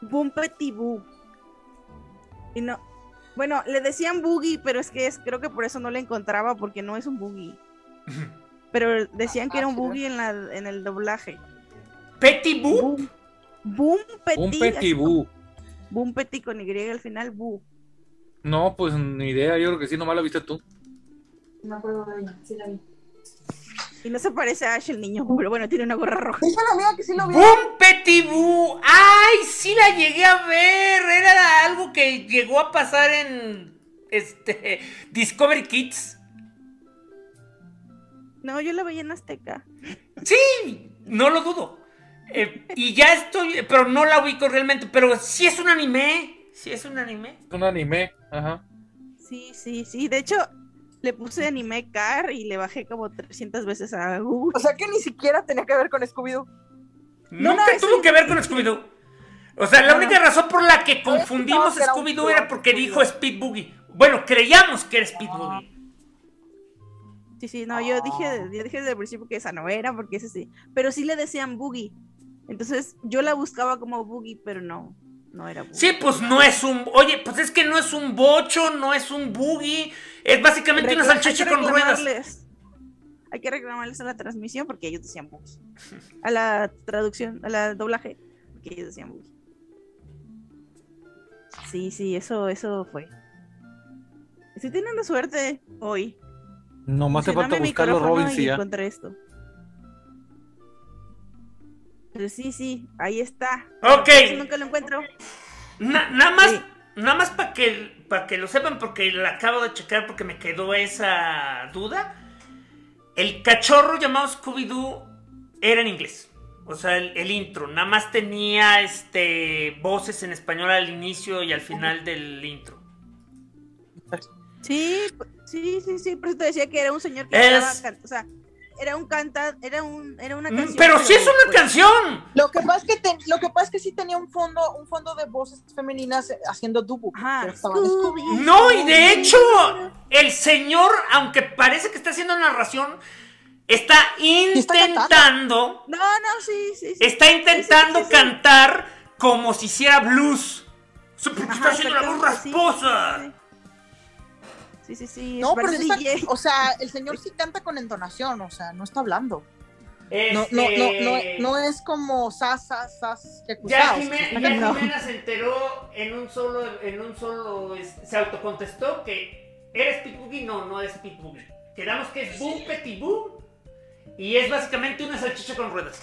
Boom Petit Boo. Y no. Bueno, le decían boogie, pero es que es, creo que por eso no le encontraba, porque no es un boogie. [laughs] Pero decían que era un boogie en, la, en el doblaje. ¿Petit Boo? Boom, boom Petit. Así Petit Boo. Boom Petit con Y al final, Boo. No, pues ni idea. Yo creo que sí, nomás la viste tú. No me acuerdo de ella, sí la vi. Y no se parece a Ash el niño, pero bueno, tiene una gorra roja. Dice la amiga que sí lo vio. ¡Boom Petit Boo! ¡Ay! Sí la llegué a ver. Era algo que llegó a pasar en este Discovery Kids. No, yo la veía en Azteca. Sí, no lo dudo. Eh, y ya estoy, pero no la ubico realmente. Pero sí es un anime. Sí es un anime. Es un anime. Ajá. Sí, sí, sí. De hecho, Le puse anime car y le bajé como 300 veces a Google. O sea que ni siquiera tenía que ver con Scooby-Doo. Nunca no, tuvo sí. que ver con Scooby-Doo. O sea, la No, única no. razón por la que confundimos un Scooby-Doo era porque dijo Speed Boogie. Bueno, creíamos que era Speed Boogie. Sí, sí, no, yo dije, yo dije desde el principio que esa no era, porque ese sí. Pero sí le decían Boogie. Entonces yo la buscaba como Boogie, pero no, no era Boogie. Sí, pues no es un. Oye, pues es que no es un bocho, no es un boogie. Es básicamente una salchicha hay que con ruedas. reclamarles- Hay que reclamarles a la transmisión porque ellos decían Boogie. A la traducción, a la doblaje, porque ellos decían Boogie. Sí, sí, eso, eso fue. Estoy teniendo suerte hoy. Nomás te falta Funcionó mi buscar los micrófono Robins y y ya. encontré esto. Sí, sí, ahí está. Ok. Nunca lo encuentro. Na- nada más, Sí. nada más para que, para que lo sepan, porque la acabo de checar porque me quedó esa duda. El cachorro llamado Scooby-Doo era en inglés. O sea, el, el intro. Nada más tenía este voces en español al inicio y al final del intro. Sí, sí, sí, sí, por eso te decía que era un señor que Es- estaba o sea, era un canta, era un, era una Mm, canción. Pero sí es una pues, canción. Lo que pasa es que te- lo que pasa es que sí tenía un fondo, un fondo de voces femeninas eh, haciendo dubu. No, y de hecho, el señor, aunque parece que está haciendo narración, está está intentando. No, no, sí, sí, sí. Está intentando Sí, sí, sí, sí. cantar como si hiciera blues. Porque está Ajá, haciendo la voz rasposa. Sí, sí, sí. No, pero está- o sea, el señor sí canta con entonación, o sea, no está hablando. No, Este, no, no, no, no es como sas, sas, sas, Ya, yakuza, o Jime- sea, ya No. Jimena se enteró en un solo, en un solo, es- se autocontestó que Speed Boogie, no, no es Boogie. Quedamos que es Boom Petit Boom y es básicamente una salchicha con ruedas.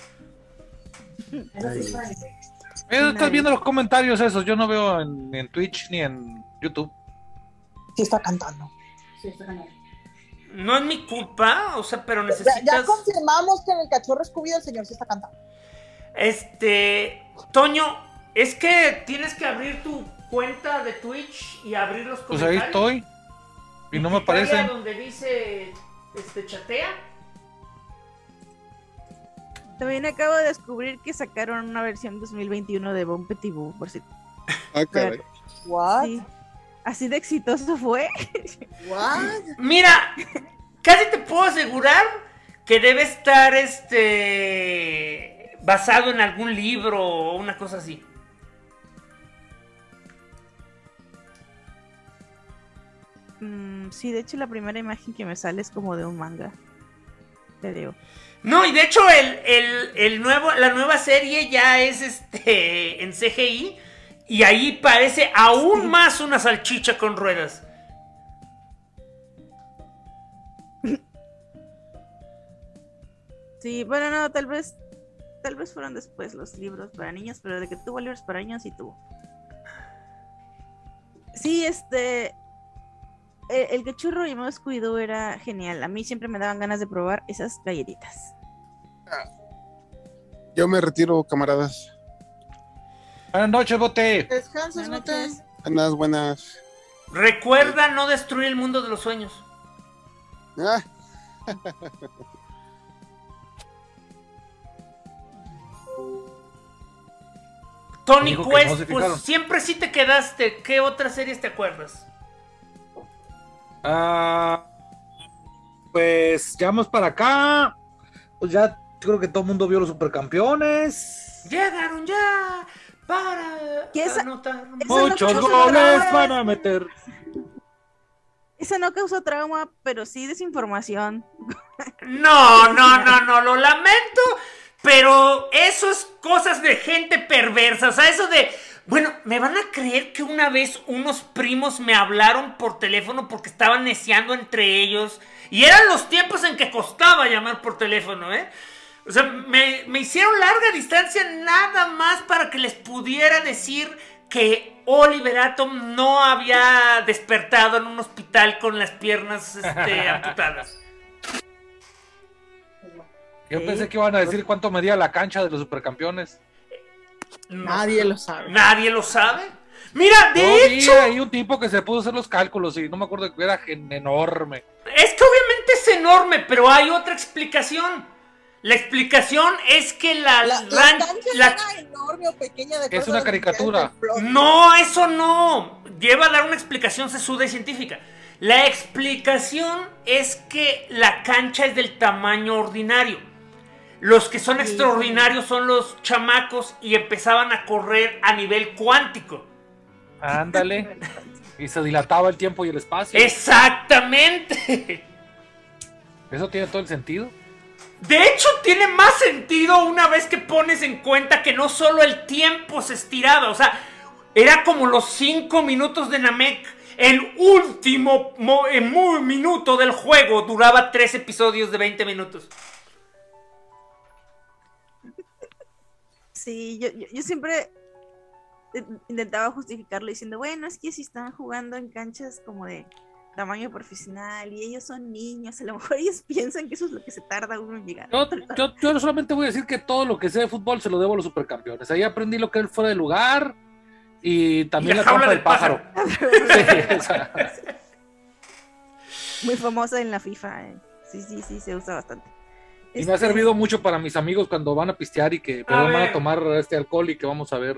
Eh, estás viendo los comentarios esos, yo no veo en, en Twitch ni en YouTube. sí está cantando. No es mi culpa, o sea, pero necesitas... ya confirmamos que en el cachorro Scooby el señor sí está cantando. Este, Toño, es que tienes que abrir tu cuenta de Twitch y abrir los Pues ahí comentarios. estoy. Y no me picarle a aparecen. donde dice, este, chatea. También acabo de descubrir que sacaron una versión 2021 de Bon Petit Boo, por si Ah, caray. Sí. Así de exitoso fue. What? Mira, casi te puedo asegurar que debe estar, este, basado en algún libro o una cosa así. Mm, sí, de hecho la primera imagen que me sale es como de un manga. Creo. No, y de hecho el, el- el nuevo, la nueva serie ya es este en CGI y ahí parece aún más una salchicha con ruedas. Sí, bueno, no, tal vez tal vez fueron después los libros para niños, pero de que tuvo libros para niños sí tuvo. Sí, este eh, el cachorro llamado Scooby-Doo era genial. A mí siempre me daban ganas de probar esas galletitas. Yo me retiro, camaradas. Buenas noches, bote. Descansas, Buenas bote. noches. Buenas, buenas. Recuerda no destruir el mundo de los sueños. Ah, [laughs] Tony no Quest, pues siempre sí te quedaste. ¿Qué otras series te acuerdas? Ah, pues ya vamos para acá. Pues ya creo que todo el mundo vio los supercampeones. Llegaron ya para ¿Qué esa- anotar. esa no Muchos causó goles van a meter. Esa no causó trauma, pero sí desinformación. No, no, no, no, lo lamento, pero eso es cosas de gente perversa, o sea, eso de, bueno, ¿me van a creer que una vez unos primos me hablaron por teléfono porque estaban neciando entre ellos? Y eran los tiempos en que costaba llamar por teléfono, ¿eh? O sea, me, me hicieron larga distancia nada más para que les pudiera decir que Oliver Atom no había despertado en un hospital con las piernas este, [laughs] amputadas. Yo pensé que iban a decir cuánto medía la cancha de los supercampeones. No. Nadie lo sabe. Nadie lo sabe. Mira, de Yo vi hecho, ahí un tipo que se pudo hacer los cálculos y no me acuerdo que era enorme. es que obviamente es enorme, pero hay otra explicación. La explicación es que la, La, la ran- cancha la- era enorme o pequeña de es una caricatura. No, eso no. Lleva a dar una explicación sesuda y científica. La explicación es que la cancha es del tamaño ordinario. Los que son Sí, extraordinarios son los chamacos y empezaban a correr a nivel cuántico. Ándale. [laughs] y se dilataba el tiempo y el espacio. Exactamente. Eso tiene todo el sentido. De hecho, tiene más sentido una vez que pones en cuenta que no solo el tiempo se estiraba, o sea, era como los 5 minutos de Namek. El último mo- eh, minuto del juego duraba 3 episodios de 20 minutos. Sí, yo, yo, siempre intentaba justificarlo diciendo, bueno, es que si están jugando en canchas como de tamaño profesional y ellos son niños, a lo mejor ellos [laughs] piensan que eso es lo que se tarda uno en llegar. Yo, yo, yo solamente voy a decir que todo lo que sé de fútbol se lo debo a los supercampeones. Ahí aprendí lo que es fuera de lugar y también Y la la, trampa del pájaro. [laughs] Sí, [laughs] o sea, Muy famosa en la FIFA. eh. Sí, sí, sí, se usa bastante. y me ha Este, servido mucho para mis amigos cuando van a pistear y que perdón, van a tomar este alcohol y que vamos a ver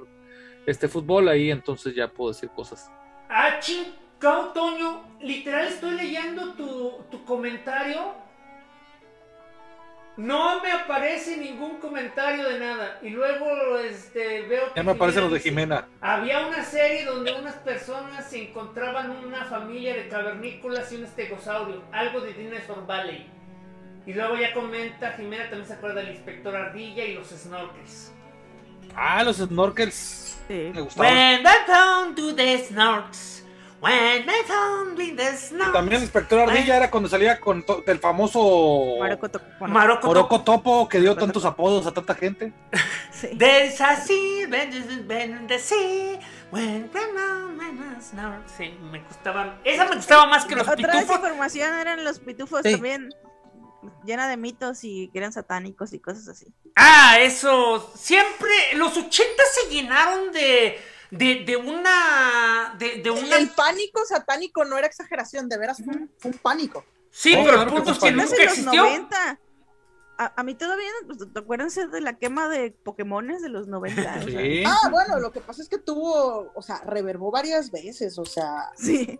este fútbol ahí, entonces ya puedo decir cosas. Ah, chingado, Toño. Literal, estoy leyendo tu, tu comentario. No me aparece ningún comentario de nada. Y luego este, veo que Ya me aparecen los de Jimena. Había una serie donde unas personas se encontraban una familia de cavernícolas y un estegosaurio, algo de Dinosaur Valley. Y luego ya comenta, Jimena también se acuerda del inspector Ardilla y los snorkels. Ah, los snorkels. sí. Me gustaban. When the town do the snorks, when the town do the snorks. También el inspector Ardilla era cuando salía con el famoso Maroco to- bueno, Maroco Topo que dio tantos apodos a tanta gente. [laughs] sí. There's a sea, there's the when. Sí, me gustaban. Esa me gustaba más que los Otra pitufos. desinformación eran los pitufos Sí. también. Llena de mitos y que eran satánicos y cosas así. Ah, eso. Siempre. Los 80 se llenaron de. De, de una. De, de una. El pánico satánico no era exageración, de veras fue un, fue un pánico. Sí, Oh, pero el que punto es que nunca existió. 90. A, a mí todavía, pues, ¿te acuerdan de la quema de Pokémones de los 90? O sea, Sí. Ah, bueno, lo que pasa es que tuvo, o sea, reverbó varias veces, o sea, sí.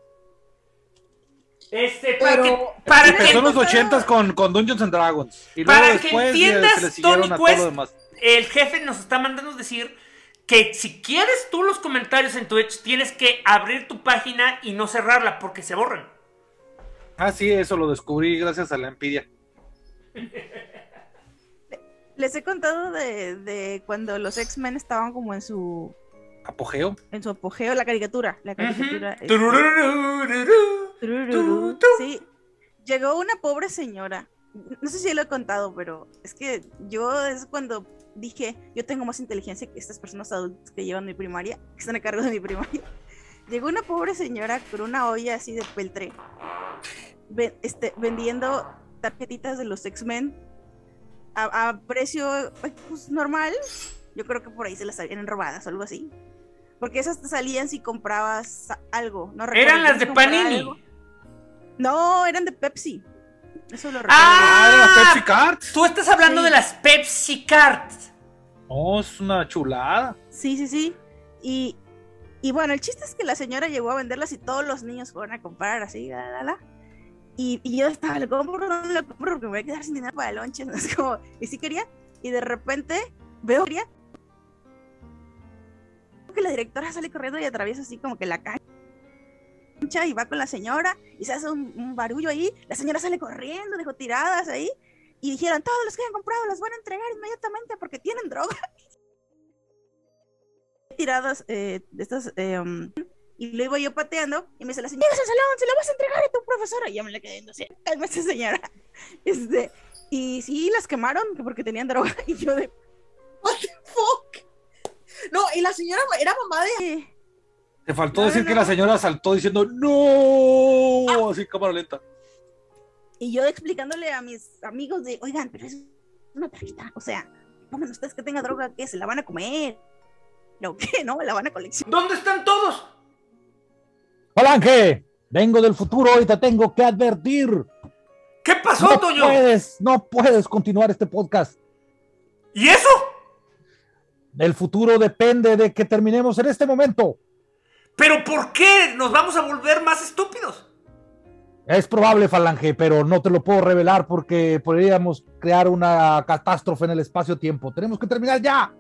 Este, para Pero- que. Para que, Empezó en los ochentas con, con Dungeons and Dragons. Y luego Para que después entiendas, Tony Quest, el jefe nos está mandando decir que si quieres tú los comentarios en Twitch, tienes que abrir tu página y no cerrarla porque se borran. Ah, sí, eso lo descubrí gracias a la envidia. Les he contado de, de cuando los X-Men estaban como en su Apogeo. en su apogeo, la caricatura. La caricatura. Sí. Llegó una pobre señora. No sé si lo he contado, pero es que yo es cuando dije, yo tengo más inteligencia que estas personas adultas que llevan mi primaria, que están a cargo de mi primaria. [laughs] Llegó una pobre señora con una olla así de peltre, este, vendiendo tarjetitas de los X-Men a, a precio pues, normal. Yo creo que por ahí se las habían robadas o algo así. Porque esas te salían si comprabas algo. No recuerdo, Eran las de Panini. algo. No, eran de Pepsi. Eso lo recuerdo. Ah, de las Ah, Pepsi Cards. tú estás hablando Sí. de las Pepsi Cards. No, es una chulada. Sí, sí, sí. Y, y bueno, el chiste es que la señora llegó a venderlas y todos los niños fueron a comprar así, la, la, la. Y, y yo estaba, ¿lo compro no lo compro? Porque me voy a quedar sin dinero para el lonche. [laughs] ¿no? Es como, y sí quería. Y de repente veo que la directora sale corriendo y atraviesa así como que la cancha y va con la señora y se hace un, un barullo ahí. La señora sale corriendo, dejó tiradas ahí. Y dijeron, todos los que hayan comprado las van a entregar inmediatamente porque tienen droga. [laughs] Tiradas eh, de estas... eh, y lo iba yo pateando y me dice la señora, "Llegas al salón, se la vas a entregar a tu profesora. Y yo me la quedé viendo así, cálmese señora. [laughs] Este, y sí, las quemaron que porque tenían droga. [laughs] Y yo de, what the fuck. No, y la señora era mamá de. Te faltó No, decir no, que no. la señora saltó diciendo ¡No! Así, cámara lenta. Y yo explicándole a mis amigos de, oigan, pero es una tarjeta, o sea, pongan ustedes que tenga droga, que se la van a comer. ¿Lo qué? ¿No? La van a coleccionar. ¿Dónde están todos? Falange, vengo del futuro y te tengo que advertir. ¿Qué pasó, no Toño? puedes, no puedes continuar este podcast. ¿Y eso? El futuro depende de que terminemos en este momento. ¿Pero por qué? ¿Nos vamos a volver más estúpidos? Es probable, Falange, pero no te lo puedo revelar porque podríamos crear una catástrofe en el espacio-tiempo. Tenemos que terminar ya.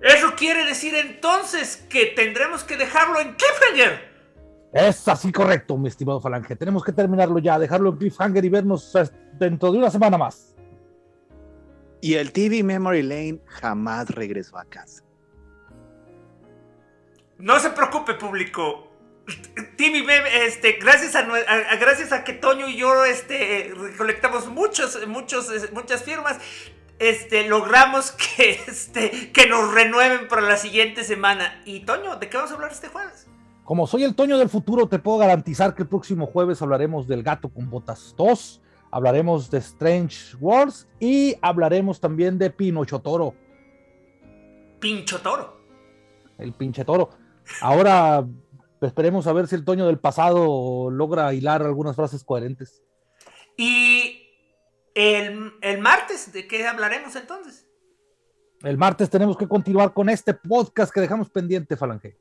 Eso quiere decir entonces que tendremos que dejarlo en cliffhanger. Es así correcto, mi estimado Falange. Tenemos que terminarlo ya, dejarlo en cliffhanger y vernos eh, dentro de una semana más. Y el TV Memory Lane jamás regresó a casa. No se preocupe, público. TV Meme, este, gracias a, gracias a que Toño y yo este, recolectamos muchos, muchos, muchas firmas, este, logramos [laughs] que, este, que nos renueven para la siguiente semana. Y Toño, ¿de qué vamos a hablar este jueves? Como soy el Toño del futuro, te puedo garantizar que el próximo jueves hablaremos del gato con botas 2, hablaremos de Strange Wars y hablaremos también de Pinocho Toro, Pincho toro. el pinche toro. Ahora esperemos a ver si el Toño del pasado logra hilar algunas frases coherentes. Y el, el martes, ¿de qué hablaremos entonces? El martes tenemos que continuar con este podcast que dejamos pendiente, Falange.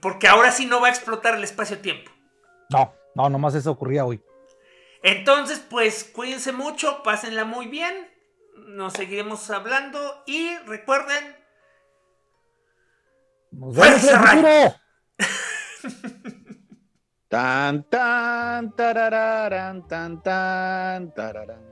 Porque ahora sí no va a explotar el espacio-tiempo. No, no, nomás eso ocurría hoy. Entonces, pues cuídense mucho, pásenla muy bien. Nos seguiremos hablando y recuerden, Nos vemos en el Fuerza, futuro. Tan, tan, tarararán, tan, tan, tararán.